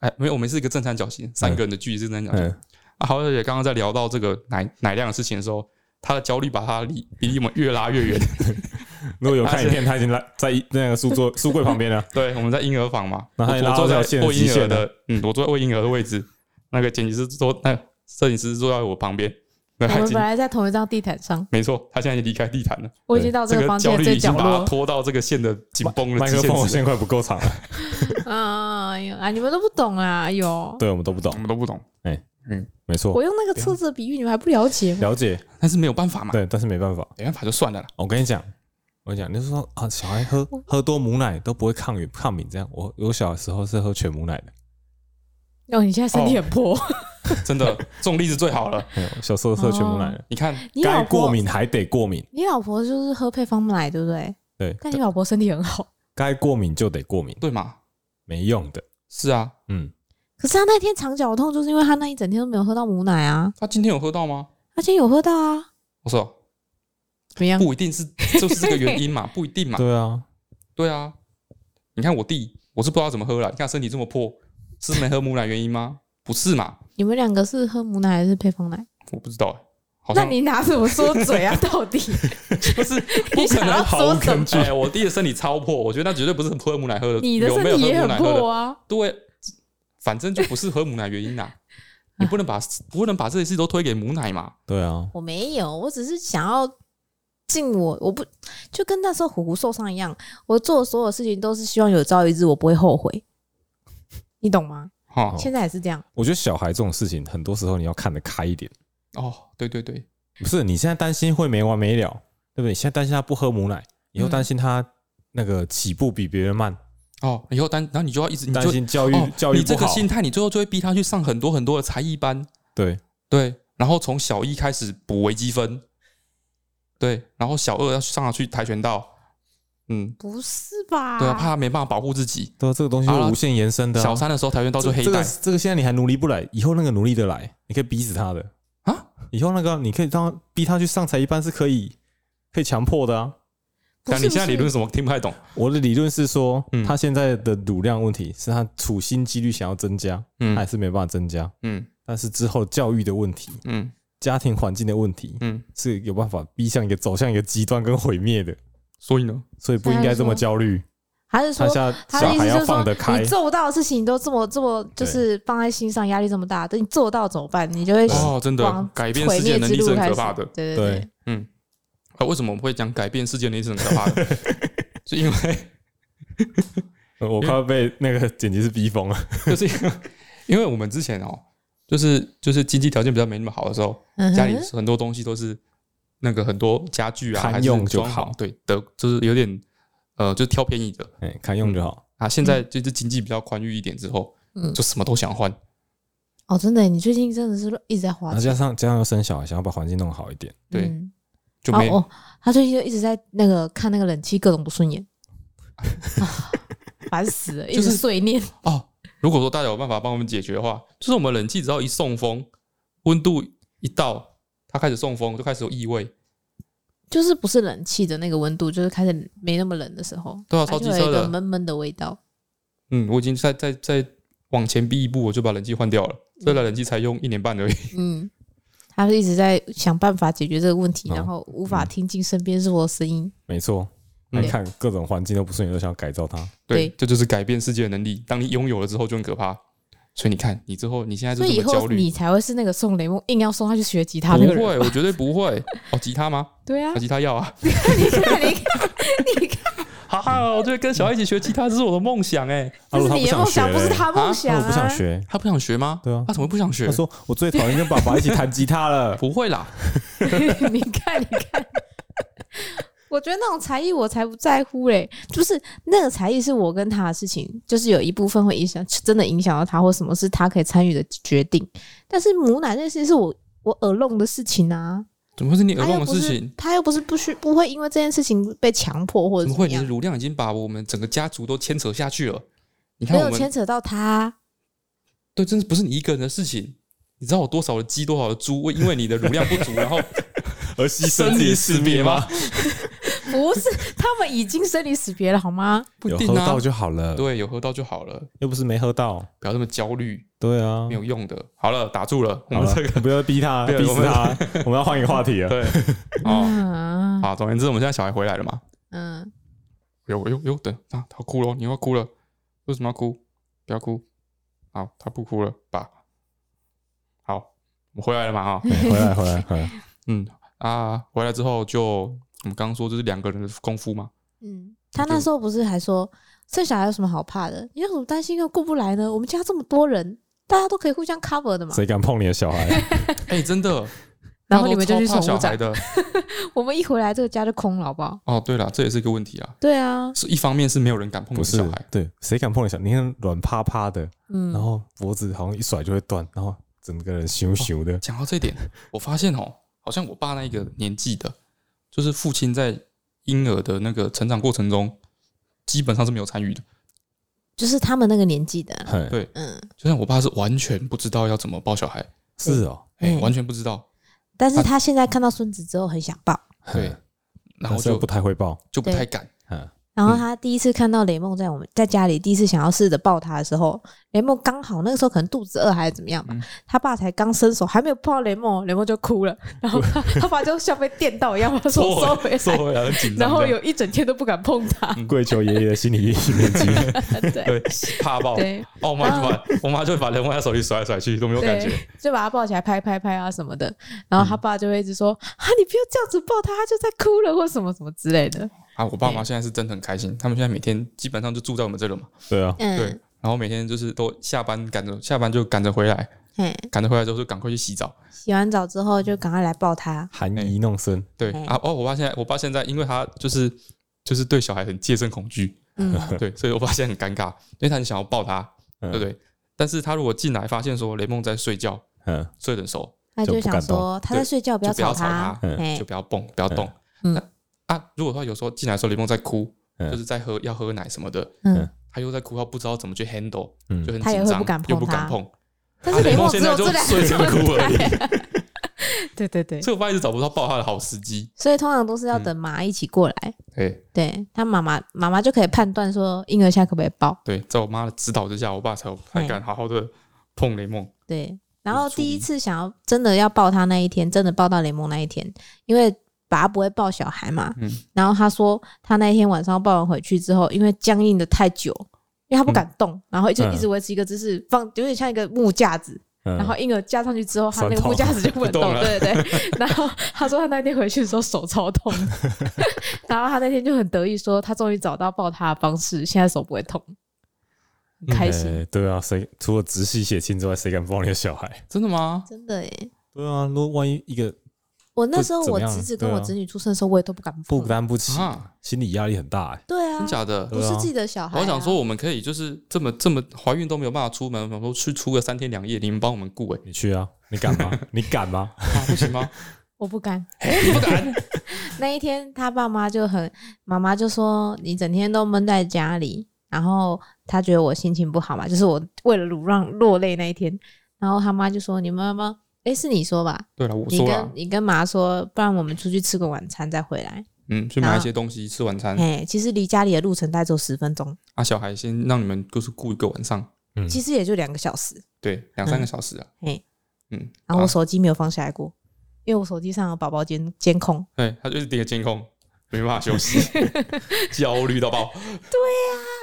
哎，没有，我们是一个正三角形，三个人的距离是正三角形。嗯，啊，好，小姐刚刚在聊到这个奶奶量的事情的时候，他的焦虑把他离比离我们越拉越远。*laughs* 如果有看影片，他已经来 *laughs* 在那个书桌 *laughs* 书柜旁边了。对，我们在婴儿房嘛，然后他也拉我坐在喂婴儿的，嗯，我坐在喂婴儿的位置，那个剪辑师坐，那个摄影师坐在我旁边，我们本来在同一张地毯上，没错，他现在已经离开地毯了。我已经到这个房间的最角虑已经把他落。拖到这个线的紧绷的麦克风。线快不够长了，哎呦啊！你们都不懂啊！哎呦，对我们都不懂我。们都不懂，没错我，用那个车子的比喻，你们还不了解吗？了解，但是没有办法嘛，对，但是没办法。没办法就算了啦。我跟你讲，我跟你讲，你是说啊，小孩喝喝多母奶都不会抗原抗敏，这样。我我小时候是喝全母奶的，哦，你现在身体很破，真的，这种例子最好了。*laughs* 没有小时候喝全母奶的，你看，你老该过，敏还得过敏，你老婆就是喝配方奶，对不对？对，但你老婆身体很好，该过敏就得过敏，对吗？没用的。是啊，嗯，可是他那天肠绞痛，就是因为他那一整天都没有喝到母奶啊。他今天有喝到吗？他今天有喝到啊？我说怎么样？不一定是，*laughs* 就是这个原因嘛，*laughs* 不一定嘛。对啊，对啊，你看我弟，我是不知道怎么喝了。你看身体这么破，是没喝母奶原因吗？*laughs* 不是嘛？你们两个是喝母奶还是配方奶？我不知道、欸，好那你拿什么说嘴啊？到底不是你不可能想要说什么？哎、我弟的身体超破，我觉得那绝对不是喝母奶喝的，你的有没有身体也很喝奶破啊！对，反正就不是喝母奶原因啦。你不能把不能把这些事都推给母奶嘛？对啊，我没有，我只是想要尽我，我不就跟那时候虎虎受伤一样，我做的所有事情都是希望有朝一日我不会后悔，你懂吗？哈现在也是这样，我觉得小孩这种事情，很多时候你要看得开一点。哦，对对对，不是你现在担心会没完没了，对不对？你现在担心他不喝母奶，以后担心他那个起步比别人慢，哦，以后担，然后你就要一直你就担心教育、哦，教育不好。你这个心态，你最后就会逼他去上很多很多的才艺班，对，对，然后从小一开始补微积分，对，然后小二要上去跆拳道，嗯，不是吧？对啊，怕他没办法保护自己。对啊，这个东西是无限延伸的啊、小三的时候跆拳道就黑这个带这个现在你还努力不来，以后那个努力的来，你可以逼死他的。啊，以后那个你可以让他逼他去上才艺班是可以可以强迫的啊。但你现在理论什么？听不太懂。我的理论是说，嗯他现在的乳量问题是他处心积虑想要增加，嗯他还是没办法增加。嗯但是之后教育的问题、嗯家庭环境的问题嗯，是有办法逼向一个走向一个极端跟毁灭的，所以呢？所以不应该这么焦虑。还是说他现在他的小孩要意思就是说放得，开你，做不到的事情都这么这么，就是放在心上，压力这么大，等你做到怎么办？你就会哦，真的往改变世界能力是。很可怕的。对对对对，嗯，啊，为什么我们会讲改变世界能力是很可怕的？*laughs* 是因为 *laughs* 我快要被那个剪辑师逼疯了。*laughs* 就是因为因为我们之前哦，就是就是经济条件比较没那么好的时候，嗯家里很多东西都是那个很多家具啊，堪还用就好对的，就是有点呃，就挑便宜的哎，看用就好。啊。现在就是经济比较宽裕一点之后，嗯，就什么都想换。哦，真的，你最近真的是一直在花钱，加上加上又生小孩，想要把环境弄好一点。对嗯哦，他最近就一直在那个看那个冷气，各种不顺眼。*laughs* 烦死了，一就是直碎念。哦，如果说大家有办法帮我们解决的话，就是我们冷气只要一送风，温度一到，它开始送风，就开始有异味。就是不是冷气的那个温度，就是开始没那么冷的时候，对啊超级热的闷闷的味道。嗯，我已经在在在往前逼一步，我就把冷气换掉了。这台冷气才用一年半而已。嗯，他是一直在想办法解决这个问题，哦然后无法听进身边是我的声音。没错。嗯来看各种环境都不顺眼，都想要改造它。对，对这就是改变世界的能力。当你拥有了之后，就很可怕。所以你看，你之后你现在就所以以后这么焦虑，你才会是那个送雷梦硬要送他去学吉他不那个人会，我绝对不会。哦，吉他吗？对啊啊，，吉他要啊。*laughs* *laughs* 你看，你看，你看，哈哈，我就会跟小孩一起学吉他，这是我的梦想哎。这是你的梦想，不是他梦想啊！他我不想学，他不想学吗？对啊他怎么不想学他？说我最讨厌跟爸爸一起弹吉他了。不会啦，你看，你看，我觉得那种才艺我才不在乎嘞，就是那个才艺是我跟他的事情，就是有一部分会影响，真的影响到他，或什么是他可以参与的决定。但是母奶这件事情是我我耳聋的事情啊，怎么会是你耳他又不是聋的事情？他又不是不需不会因为这件事情被强迫或者怎么会？你的乳量已经把我们整个家族都牵扯下去了。你看没我们有牵扯到他。对，真的不是你一个人的事情。你知道有多少的鸡，多少的猪，会因为你的乳量不足，然后 *laughs* 而牺生离死别吗？？不是，他们已经生离死别了，好吗？不一定啊有喝到。就好了，对，有喝到就好了，又不是没喝到。不要那么焦虑，对啊没，有用的。好了，打住了，我好了们这个，不要逼他，逼死他。*laughs* 我们要换一个话题了。对，*laughs* 哦，嗯好，总而言之，我们现在小孩回来了嘛？嗯，有有有，等啊，他哭了，你要哭了，为什么要哭？不要哭，好，他不哭了，爸。好，我们回来了嘛？哈，回来，回来，回来。嗯啊，回来之后就我们刚刚说，这是两个人的功夫嘛。嗯，他那时候不是还说生小孩有什么好怕的？你有什么担心又顾不来呢？我们家这么多人，大家都可以互相 cover 的嘛。谁敢碰你的小孩？*laughs* 哎、真的。*laughs* 然后你们就去大家都宠物展，超怕小孩的。*laughs* 我们一回来这个家就空了，好不好？哦，对了，这也是一个问题啊。对啊，是一方面是没有人敢碰你的小孩，，对，谁敢碰你小孩？你看软趴趴的，嗯，然后脖子好像一甩就会断，然后整个人羞羞的。讲到这一点，我发现哦，好像我爸那一个年纪的，就是父亲在婴儿的那个成长过程中，基本上是没有参与的。就是他们那个年纪的，嘿。对。嗯，就像我爸是完全不知道要怎么抱小孩，是哦，哎、嗯。完全不知道。但是他现在看到孙子之后很想抱，对，然后就但是又不太会抱。就不太敢。嗯，然后他第一次看到雷梦在我们在家里，第一次想要试着抱他的时候，雷梦刚好那个时候可能肚子饿还是怎么样吧，嗯。他爸才刚伸手，还没有碰到雷梦，雷梦就哭了，*laughs* 然后他他爸就像被电到一样，把手收回收来，回来很紧张，然后有一整天都不敢碰他，跪求爷爷的心理面积。*laughs* 对对 *laughs* 怕抱，对。哦，我妈就把我妈就把雷梦在手里甩来甩去都没有感觉，，就把他抱起来拍拍拍啊什么的，然后他爸就会一直说啊，你不要这样子抱他，他就在哭了或什么什么之类的，啊。我爸妈现在是真的很开心，他们现在每天基本上就住在我们这了嘛。对啊，嗯，对，然后每天就是都下班赶着下班就赶着回来，嘿，赶着回来之后就赶快去洗澡。洗完澡之后就赶快来抱他，含饴弄孙。哎对啊，哦，我爸现在我爸现在因为他就是就是对小孩很戒慎恐惧，嗯，*laughs* 对，所以我爸现在很尴尬，因为他很想要抱他，嗯对不对？但是他如果进来发现说雷梦在睡觉，嗯，睡得很熟，他就想说他在睡觉，不要吵吵他就不要蹦，不要动。啊，如果他有时候进来的时候雷梦在哭，嗯。就是在喝要喝奶什么的，嗯，他又在哭，他不知道怎么去 handle，嗯。就很紧张，他也不敢碰又不敢碰。但是雷梦现在就睡着哭而已。*laughs* 对对对，所以我爸一直找不到抱他的好时机。所以通常都是要等妈一起过来，对。对他妈妈妈妈就可以判断说婴儿现在可不可以抱，对，在我妈的指导之下，我爸才有才敢好好的碰雷梦。对。然后第一次想要真的要抱他那一天，真的抱到雷梦那一天，因为爸不会抱小孩嘛，嗯然后他说他那一天晚上抱完回去之后，因为僵硬的太久，因为他不敢动，然后就嗯一直维持一个姿势，放有点像一个木架子，嗯然后婴儿架上去之后，他那个木架子就不能动，对对对。*laughs* 然后他说他那天回去的时候手超痛，*laughs* 然后他那天就很得意说他终于找到抱他的方式，现在手不会痛，很开心。哎对啊，谁除了直系血亲之外，谁敢抱你的小孩？真的吗？真的耶！对啊，如果万一一个我那时候我侄子跟我侄女出生的时候，我也都不敢不。担不起啊，心理压力很大哎。对啊真，假的？不是自己的小孩、啊。我想说，我们可以就是这么这么怀孕都没有办法出门，我想说去出个三天两夜，你们帮我们顾哎、你去啊，你敢吗？*laughs* 你敢吗？啊，不行吗？*laughs* 我不敢。*laughs* 你不敢？那一天他爸妈就很，妈妈就说你整天都闷在家里，然后他觉得我心情不好嘛，就是我为了鲁让落泪那一天，然后他妈就说：“你妈妈，哎，是你说吧？对了，我你说你跟妈说，不然我们出去吃个晚餐再回来。嗯，去买一些东西吃晚餐。哎，其实离家里的路程大概只有十分钟，啊，小孩先让你们就是顾一个晚上，嗯其实也就两个小时。对，两三个小时啊。哎，嗯，然后我啊手机没有放下来过，因为我手机上有宝宝监监控。对他就是盯着监控，没办法休息，*laughs* 焦虑到爆。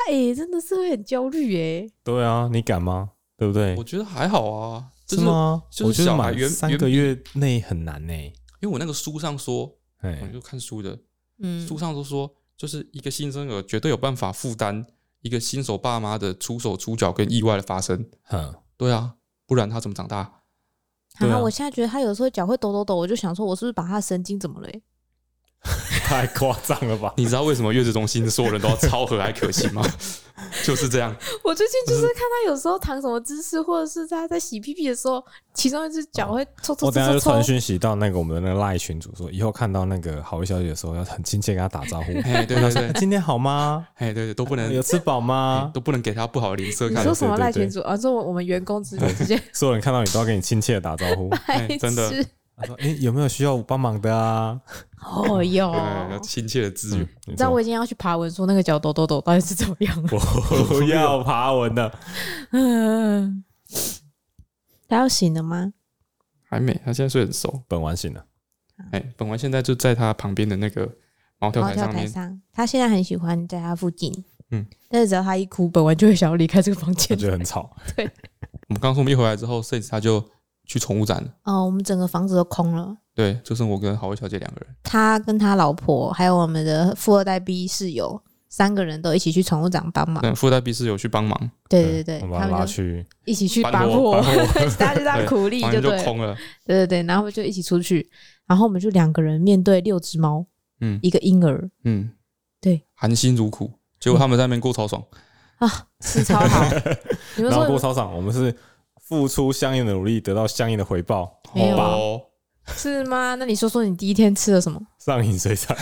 哎，真的是会很焦虑哎。对啊，你敢吗？对不对我？觉得还好啊，就是吗？就是我觉得满小孩原三个月内很难呢。因为我那个书上说，我哎，就看书的，嗯，书上都说，就是一个新生儿绝对有办法负担一个新手爸妈的出手出脚跟意外的发生。嗯，对啊，不然他怎么长大？对啊啊，我现在觉得他有时候脚会抖抖抖，我就想说，我是不是把他的神经怎么了欸？*laughs* 太夸张了吧？你知道为什么月子中心所有人都要超和蔼可亲吗？*laughs* 就是这样。我最近就是看他有时候躺什么姿势，或者是他在洗屁屁的时候，其中一只脚会抽抽我等下就抽抽抽。传讯息到那个我们的那个赖群主，说以后看到那个好味小姐的时候，要很亲切跟她打招呼。哎，对对对，今天好吗？哎，对对，都不能有吃饱哎吗？都不能给她不好的脸色看你说。什么赖群主啊？说我我们员工直接直接所有人看到你都要跟你亲切的打招呼。*laughs* 哎真的痴他说：“哎，有没有需要我帮忙的啊哦 *laughs* 对哟！亲切的资源。？”你你知道我已经要去爬文说那个脚抖抖抖到底是怎么样了？*laughs* 不要爬文的，嗯，他要醒了吗？还没，他现在睡很熟。本丸醒了。哎，本丸现在就在他旁边的那个毛跳台上面。台上，他现在很喜欢在他附近。嗯，但是只要他一哭，本丸就会想要离开这个房他间。觉得很吵。*laughs* 对我们刚从一回来之后 s a 他就去宠物展了。哦，我们整个房子都空了。对，就剩我跟好味小姐两个人。他跟他老婆还有我们的富二代 B 室友三个人都一起去宠物展帮忙。对富二代 B 室友去帮忙，对对对，把他们去一起去搬搬货，*laughs* 大家就这样苦力就对就空了。对对对，然后就一起出去，然后我们就两个人面对六只猫，嗯一个婴儿嗯，对，含辛茹苦，结果他们在那边过超爽。啊，吃超好。*laughs* 你们然后过超爽，我们是付出相应的努力，得到相应的回报。没有哦，*laughs* 是吗？那你说说你第一天吃了什么？上瘾水产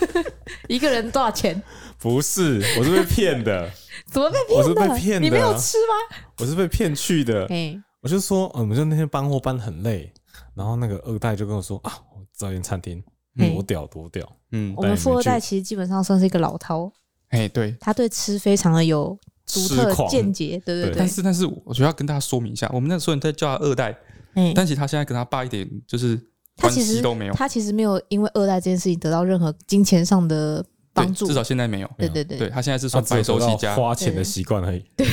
*laughs* 一个人多少钱？不是，我是被骗的，*laughs* 怎么被骗我是？被骗的你没有吃吗？我是被骗去的。哎，我就说，呃我们就那天搬货搬得很累，然后那个二代就跟我说啊，我找一间餐厅，嗯多屌多屌。嗯我，们富二代其实基本上算是一个老饕，哎，对。他对吃非常的有独特见解，对对对对。但是，但是，我觉得要跟大家说明一下，我们那时候在叫他二代，哎，但其实他现在跟他爸一点就是关他其实系都没有，他其实没有因为二代这件事情得到任何金钱上的帮助。至，少现在没有。对对对，对他现在是他算白手起家，花钱的习惯而已，对，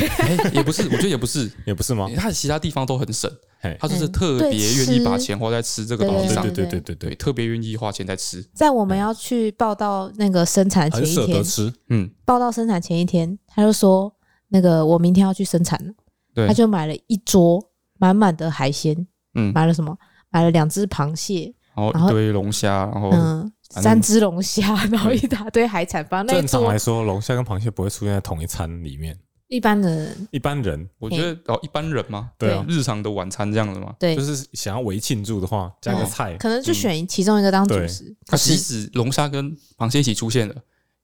也不是，我觉得也不是，也不是吗？他其他地方都很省，他就是嗯。特对别愿意把吃钱花在吃这个东西上。对，对对对对，特别愿意花钱在吃。在我们要去报到那个生产的很舍得前一天，吃。嗯，报到生产前一天，他就说那个我明天要去生产了，对他，就买了一桌满满的海鲜，嗯，买了什么？买了两只螃蟹，然然后后一堆龙虾，然后嗯，三只龙虾，然后一大堆海产，反正正常来说，龙虾跟螃蟹不会出现在同一餐里面。一般的人一般人我觉得哦，一般人嘛，对啊，日常的晚餐这样子嘛，对就，是想要为庆祝的话，加个哦菜，可能就选其中一个当主食。它即使龙虾跟螃蟹一起出现了，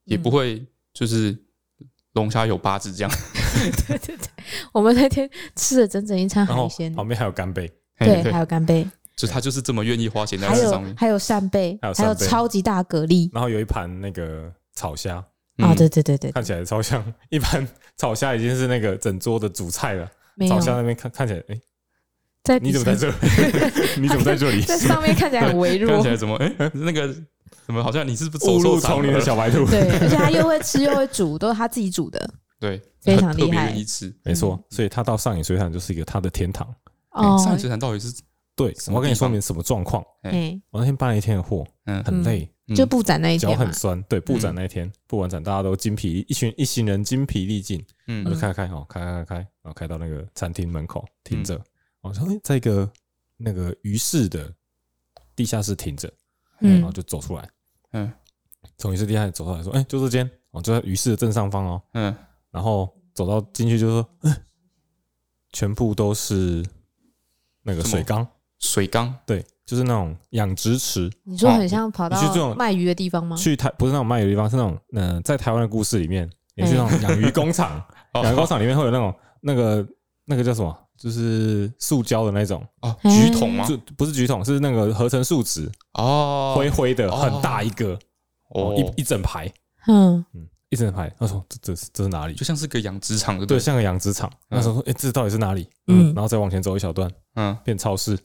也不会就是龙虾有八只这样。*laughs* 对对对，我们那天吃了整整一餐海鲜，旁边还有干贝，对，嘿还有干贝，就他就是这么愿意花钱在还有这上面。还有扇贝，还有还有扇贝超级大蛤蜊然后有一盘那个炒虾，啊！嗯对对对对，看起来超像一般炒虾已经是那个整桌的主菜了。炒虾那边看看起来，哎，在你怎么在这？这？*laughs* 你怎么在这里？在上面看起来很微弱 *laughs* 看起，来怎么哎、那个怎么好像你是不是误入丛林的？小白兔。对，*laughs* 而且他又会吃又会煮，都是他自己煮的对，非常厉害愿意吃。没错，所以他到上野水产就是一个他的天堂。哦哎。上野水产到底是对，我要跟你说明什么状况。哎，我那天搬了一天的货，嗯很累，就布展那一脚天脚很，酸。对，布展那一天，布完展大家都精疲，一群一行人精疲力尽，嗯我就开开开，哦，开开开开，然后开到那个餐厅门口停着。我说，哎，在一个那个鱼市的地下室停着，然后嗯，就走出来，嗯从鱼市地下走出来，说，哎，就这间，哦，就在鱼市的正上方哦。嗯然后走到进去就说，嗯，全部都是那个水缸，水缸对，就是那种养殖池。你说很像跑到你去这种卖鱼的地方吗？去台不是那种卖鱼的地方，是那种嗯、呃在台湾的故事里面也是那种养鱼工厂，*laughs* 哦养鱼工厂里面会有那种那个那个叫什么，就是塑胶的那种，哦，橘桶吗？就不是橘桶，是那个合成树脂，哦，灰灰的，哦很大一个，哦，哦，一一整排，嗯，嗯，一整排。他说这这是这是哪里？就像是个养殖场，对像个养殖场。那时候说，哎，这到底是哪里？嗯。嗯，然后再往前走一小段，嗯，变超市，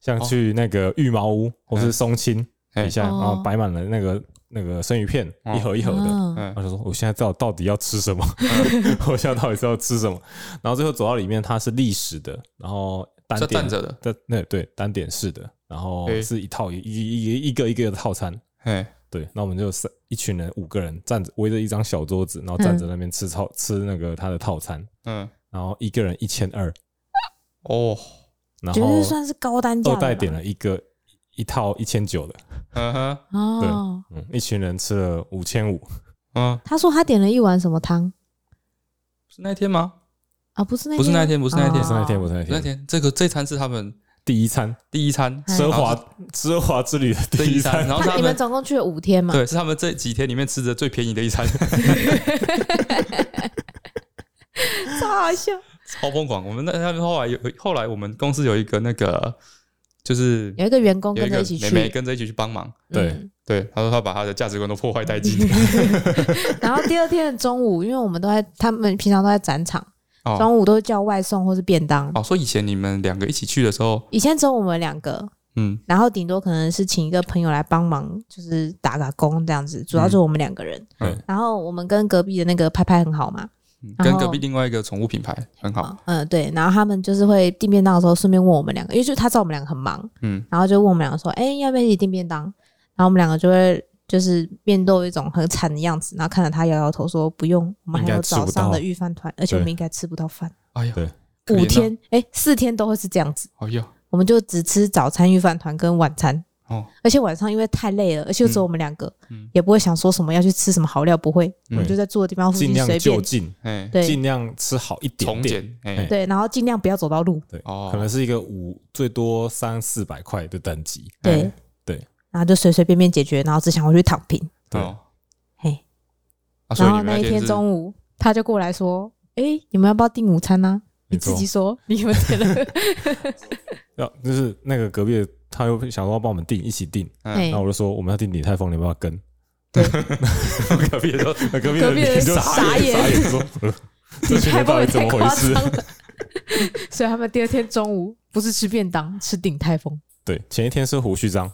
像去那个玉茅屋或是松青哎。底下，然哦后摆满了那个那个生鱼片，哦。一盒一盒的。嗯。嗯。他就说：“我现在到到底要吃什么？*laughs* 我现在到底是要吃什么？”然后最后走到里面，它是历史的，然后单是点站着的，的，那对单点式的，然后嘿是一套一一一一个一个的套餐。哎，对，那我们就三一群人五个人站着围着一张小桌子，然后站着那边吃套吃那个他的套餐，嗯，然后一个人一千二，哦，然后绝对算是高单价的吧。二代点了一个一套一千九的，嗯哼，哦，嗯，一群人吃了五千五，嗯，他说他点了一碗什么汤？是那天吗？啊？不是那不是那天，不是那天，不是那天，不是那天，那天，这个这餐是他们第一餐。第一餐，哎。奢华奢华之旅的第第一餐，然后你们他们总共去了五天嘛？对，是他们这几天里面吃的最便宜的一餐，*laughs* 超好笑。超疯狂。我们那他们后来有后来我们公司有一个那个就是有一个员工跟着一起去，妹妹跟着一起去帮忙，对嗯。对，他说他把他的价值观都破坏殆尽。*laughs* 然后第二天的中午，因为我们都在，他们平常都在展场，哦。中午都是叫外送或是便当。哦，说以以前你们两个一起去的时候，以前只有我们两个，嗯，然后顶多可能是请一个朋友来帮忙，就是打打工这样子，主要就我们两个人。嗯然后我们跟隔壁的那个拍拍很好嘛，跟隔壁另外一个宠物品牌很好，嗯，对，然后他们就是会订便当的时候，顺便问我们两个，因为就他知道我们两个很忙，嗯，然后就问我们两个说，哎、要不要一起订便当？然后我们两个就会就是面露一种很惨的样子，然后看着他摇摇头说不用，我们还有早上的预饭团，而且我们应该吃不到饭，哎呀，对五，天，哎、四天都会是这样子，哎呀，我们就只吃早餐预饭团跟晚餐。哦，而且晚上因为太累了，而且又只有我们两个，嗯。也不会想说什么要去吃什么好料，不会，我们就在住的地方附尽量近随便，就近，哎，对。尽量吃好一点从点，简，哎，对，然后尽量不要走到路，对，哦。可能是一个五最多三四百块的等级，对。哎。对，然后就随随便便解决，然后只想回去躺平。对。哦。嘿，啊，所以你然后那一天中午，他就过来说：“哎，你们要不要订午餐呢？你没错。自己说，你们觉得。*laughs* *laughs* 要就是那个隔壁的，他又想说要帮我们订，一起订，然后我就说我们要订鼎泰丰，你要不要跟？对。*laughs* 隔壁的 *laughs* 隔壁的人就傻眼。傻眼。说，呃这群太人到底怎么回事？*laughs* 所以他们第二天中午不是吃便当，吃鼎泰丰。对，前一天是胡须章，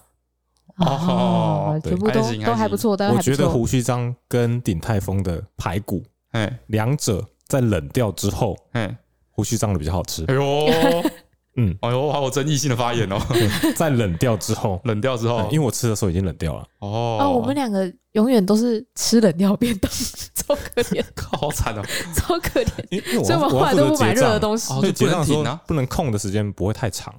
哦全部都还行都还不错，但我觉得。胡须章跟鼎泰丰的排骨，哎两者在冷掉之后，哎，胡须章的比较好吃。哎。呦，嗯，哎呦，好有争议性的发言哦，*laughs* 在冷掉之后，冷掉之后。嗯，因为我吃的时候已经冷掉了。哦，啊，我们两个永远都是吃冷掉便当，超可怜，*laughs* 好惨哦，超可怜。因为因为所以我们后都不买热的东西。哦所以结账的时候就不能停啊不能空的时间不会太长，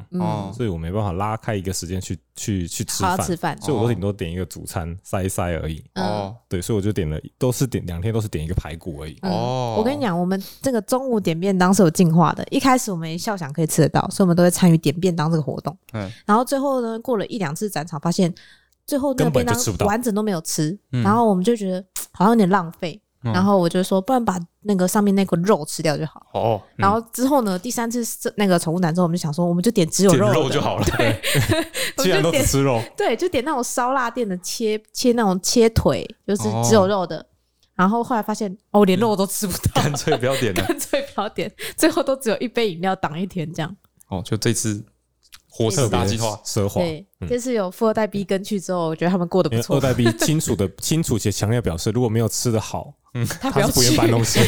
所以我没办法拉开一个时间去去去吃饭好好吃，饭。所以我都顶多点一个主餐塞一塞而已。嗯哦对，所以我就点了，都是点两天都是点一个排骨而已。嗯哦，我跟你讲，我们这个中午点便当是有进化的。一开始我们笑想可以吃得到，所以我们都会参与点便当这个活动。嗯然后最后呢，过了一两次展场，发现最后那个便当完整都没有吃，嗯然后我们就觉得 *tsk* 好像有点浪费。嗯然后我就说，不然把那个上面那个肉吃掉就好。哦，然后之后呢，第三次那个宠物展之后，我们就想说，我们就点只有肉肉就好了，对，*laughs* 我既然都点吃肉，对，就点那种烧腊店的切切那种切腿，就是只有肉的。然后后来发现，哦，连肉都吃不到，干脆不要点了。*laughs* 干脆不要点，最后都只有一杯饮料挡一天这样。哦，就这次伙食特别大计划，奢华。对，嗯这次有富二代 B 跟去之后，我觉得他们过得不错。二代 B 清楚的清楚且强烈表示，如果没有吃得好，他不要他是不愿去，搬东西。*laughs*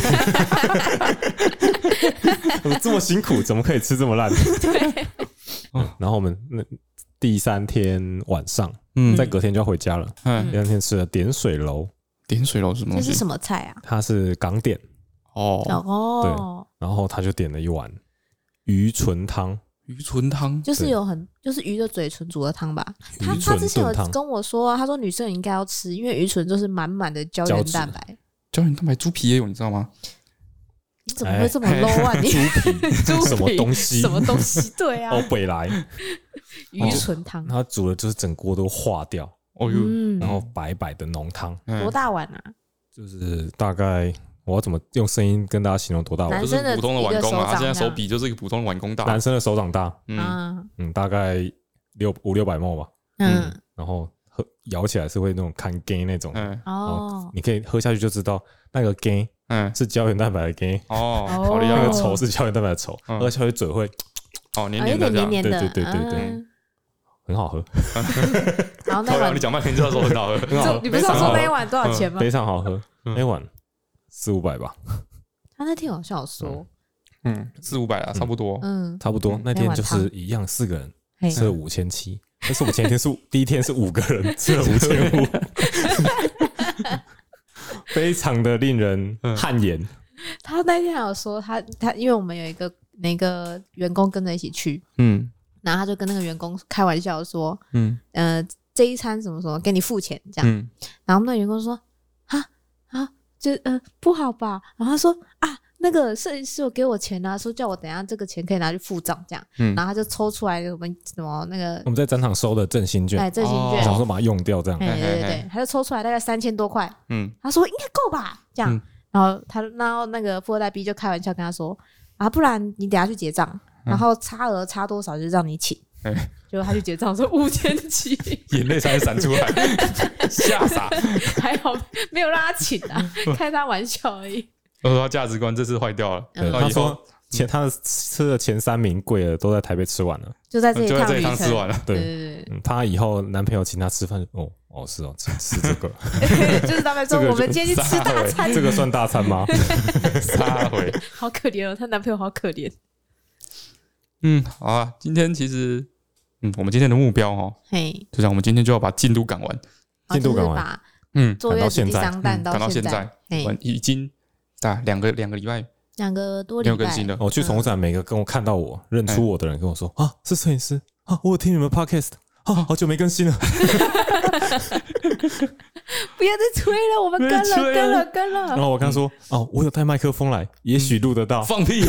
我这么辛苦，怎么可以吃这么烂？对，嗯然后我们那第三天晚上，嗯在隔天就要回家了。嗯，第三天吃了点水楼，点水楼是什么？这是什么菜啊？它是港点，哦，哦，然后他就点了一碗鱼唇汤，鱼唇汤，就是有很就是鱼的嘴唇煮的汤吧。他他之前有。跟我说啊，他说女生也应该要吃，因为鱼唇就是满满的胶原蛋白。胶原蛋白猪皮也有，你知道吗？你怎么会这么 low 啊？你 *laughs* 猪皮 *laughs* 猪什么皮东西？什么东西？对啊 *laughs* 哦，，北来，鱼唇汤他，煮的就是整锅都化掉，哦呦，嗯然，后白白的浓汤，嗯多大碗啊？就是大概我要怎么用声音跟大家形容多大？我男生的普通的碗工啊，一个手掌他现在手比就是一个普通的碗工大。男生的手掌大，嗯，啊，嗯，大概六五六百 ml 吧，嗯，然后喝咬起来是会那种看 gain 那种，嗯。哦，你可以喝下去就知道那个 gain 嗯，是胶原蛋白的 gain，哦，*laughs* 那个稠是胶原蛋白的稠，嗯。喝下去嘴会哦，黏黏的对对对对对嗯。很好喝，*laughs* 然后那你，讲半天就要说很好喝，*laughs* 很好喝，你不是说那一碗多少钱吗？非常好喝，嗯。那碗四五百吧，他 *laughs* 那天好像有说，嗯，四五百啊，差不多。嗯，差不多嗯。那天就是一样，四个人。吃了五千七，但是我前一天是第一天是五个人。*laughs* 吃了五千五，*laughs* 非常的令人汗颜。他那天还有说他他，因为我们有一个那个员工跟着一起去，嗯。然后他就跟那个员工开玩笑说，嗯。呃，这一餐什么什么给你付钱这样，嗯。然后那员工说就呃不好吧，然后他说啊。那个摄影师有给我钱啊，说叫我等一下这个钱可以拿去付账，这样，嗯。然后他就抽出来我们什么那个我们在展场收的振兴券，哎振兴哦券，想说把它用掉，这样。哎对对对，他就抽出来大概三千多块，嗯。他说应该够吧，这样，嗯。然后他然后那个富二代 B 就开玩笑跟他说啊，不然你等下去结账，然后差额差多少就让你请，哎。结果他去结账说五千七，眼泪差点闪出来，*laughs* 吓傻。还好没有让他请啊，*laughs* 开他玩笑而已。我说他价值观这次坏掉了，他说前他的吃的前三名贵的都在台北吃完了，就在这一就在这一趟旅程，吃完了。对对，对。对。嗯，以后男朋友请他吃饭，哦哦是哦，吃吃这个，*laughs* 就是他们说我们今天去吃大餐，这个算大餐吗？撒回。好可怜哦，她男朋友好可怜。嗯，好啊，今天其实，嗯，我们今天的目标哦，嘿，就像我们今天就要把进度赶完。进度赶完。嗯，坐月子第三嗯弹赶到现现在，我已经大两个两个礼拜两个多礼拜。没有更新了。我去宠物展，每个跟我看到我认出我的人跟我说啊，是摄影师。啊，我有听你们 podcast 啊，好久没更新了。*laughs* 不要再催了，我们跟了跟了跟了，然后我跟他说哦，我有带麦克风来，也许录得到。放屁！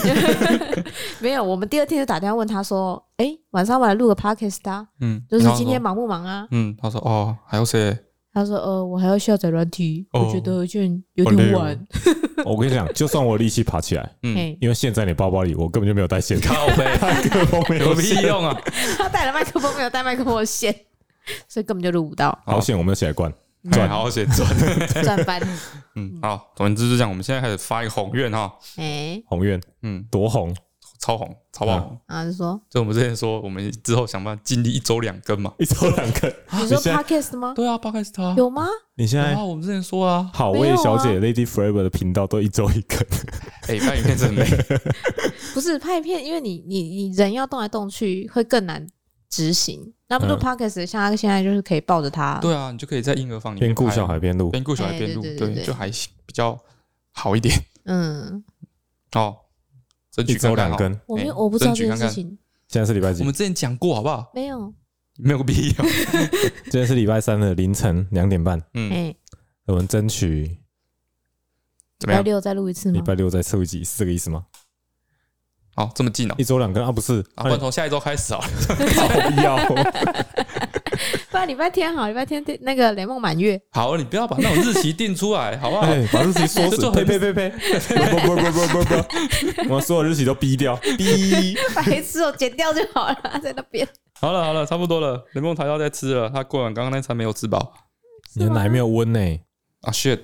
*laughs* 没有，我们第二天就打电话问他说，哎，晚上我来录个 podcast 啊，嗯，就是今天忙不忙啊？嗯，他说哦，还有谁？他说，呃，我还要下载软体，哦我觉得有点有点晚。*laughs* 我跟你讲，就算我有力气爬起来，嗯，因为线在你包包里，我根本就没有带线，靠背麦克风没有屁有。用啊！他带了麦克风，没有带麦克风的线，所以根本就录不到。好险我们有起来关。转好好写赚。赚翻，*laughs* 嗯，好，总之就是这样。我们现在开始发一个宏愿哈，哎，宏愿嗯，多红，超红，超爆红。然后就说，就我们之前说，我们之后想办法尽力一周两更嘛。一周两更。*laughs* 你说 podcast 吗？对啊，八开始他有吗？你现在啊，我们之前说啊，好味小姐 Lady Forever 的频道都一周一更，*laughs* 哎，拍影片真的。*laughs* 不是拍影片，因为你你你人要动来动去，会更难执行。那不就嗯 podcast 像他现在就是可以抱着他，对啊，你就可以在婴儿房边顾小孩边录。边顾小孩边录，哎对就还行比较好一点嗯，哦。争一取看看哦周两更，我没有哎我不知道争取看看这件事情，现在是礼拜几？我们之前讲过好不好？没有，没有个必要。*laughs* 今天是礼拜三的凌晨两点半，嗯，哎，我们争取怎么样？礼拜六再录一次吗？礼拜六再测一集，是这个意思吗？好，这么近哦一。周两更啊？不是，啊，不然从下一周开始啊。*laughs* 不要，*laughs* 不然礼拜天好，礼拜天那个雷梦满月，好，你不要把那种日期定出来，好不好？*laughs* 哎，把日期说死，*laughs* 这就很呸呸呸呸，不不不不不不，我所有日期都逼掉，逼。白痴哦，剪掉就好了，在那边。好了好了，差不多了。雷梦台要再吃了，他过完刚刚那餐没有吃饱你的奶没有温呢？啊，shit，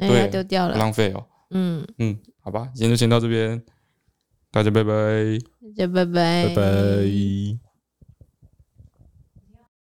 哎，对要丢掉了，浪费哦。嗯，嗯，好吧，今天就先到这边，大家拜拜。大家拜拜，拜拜。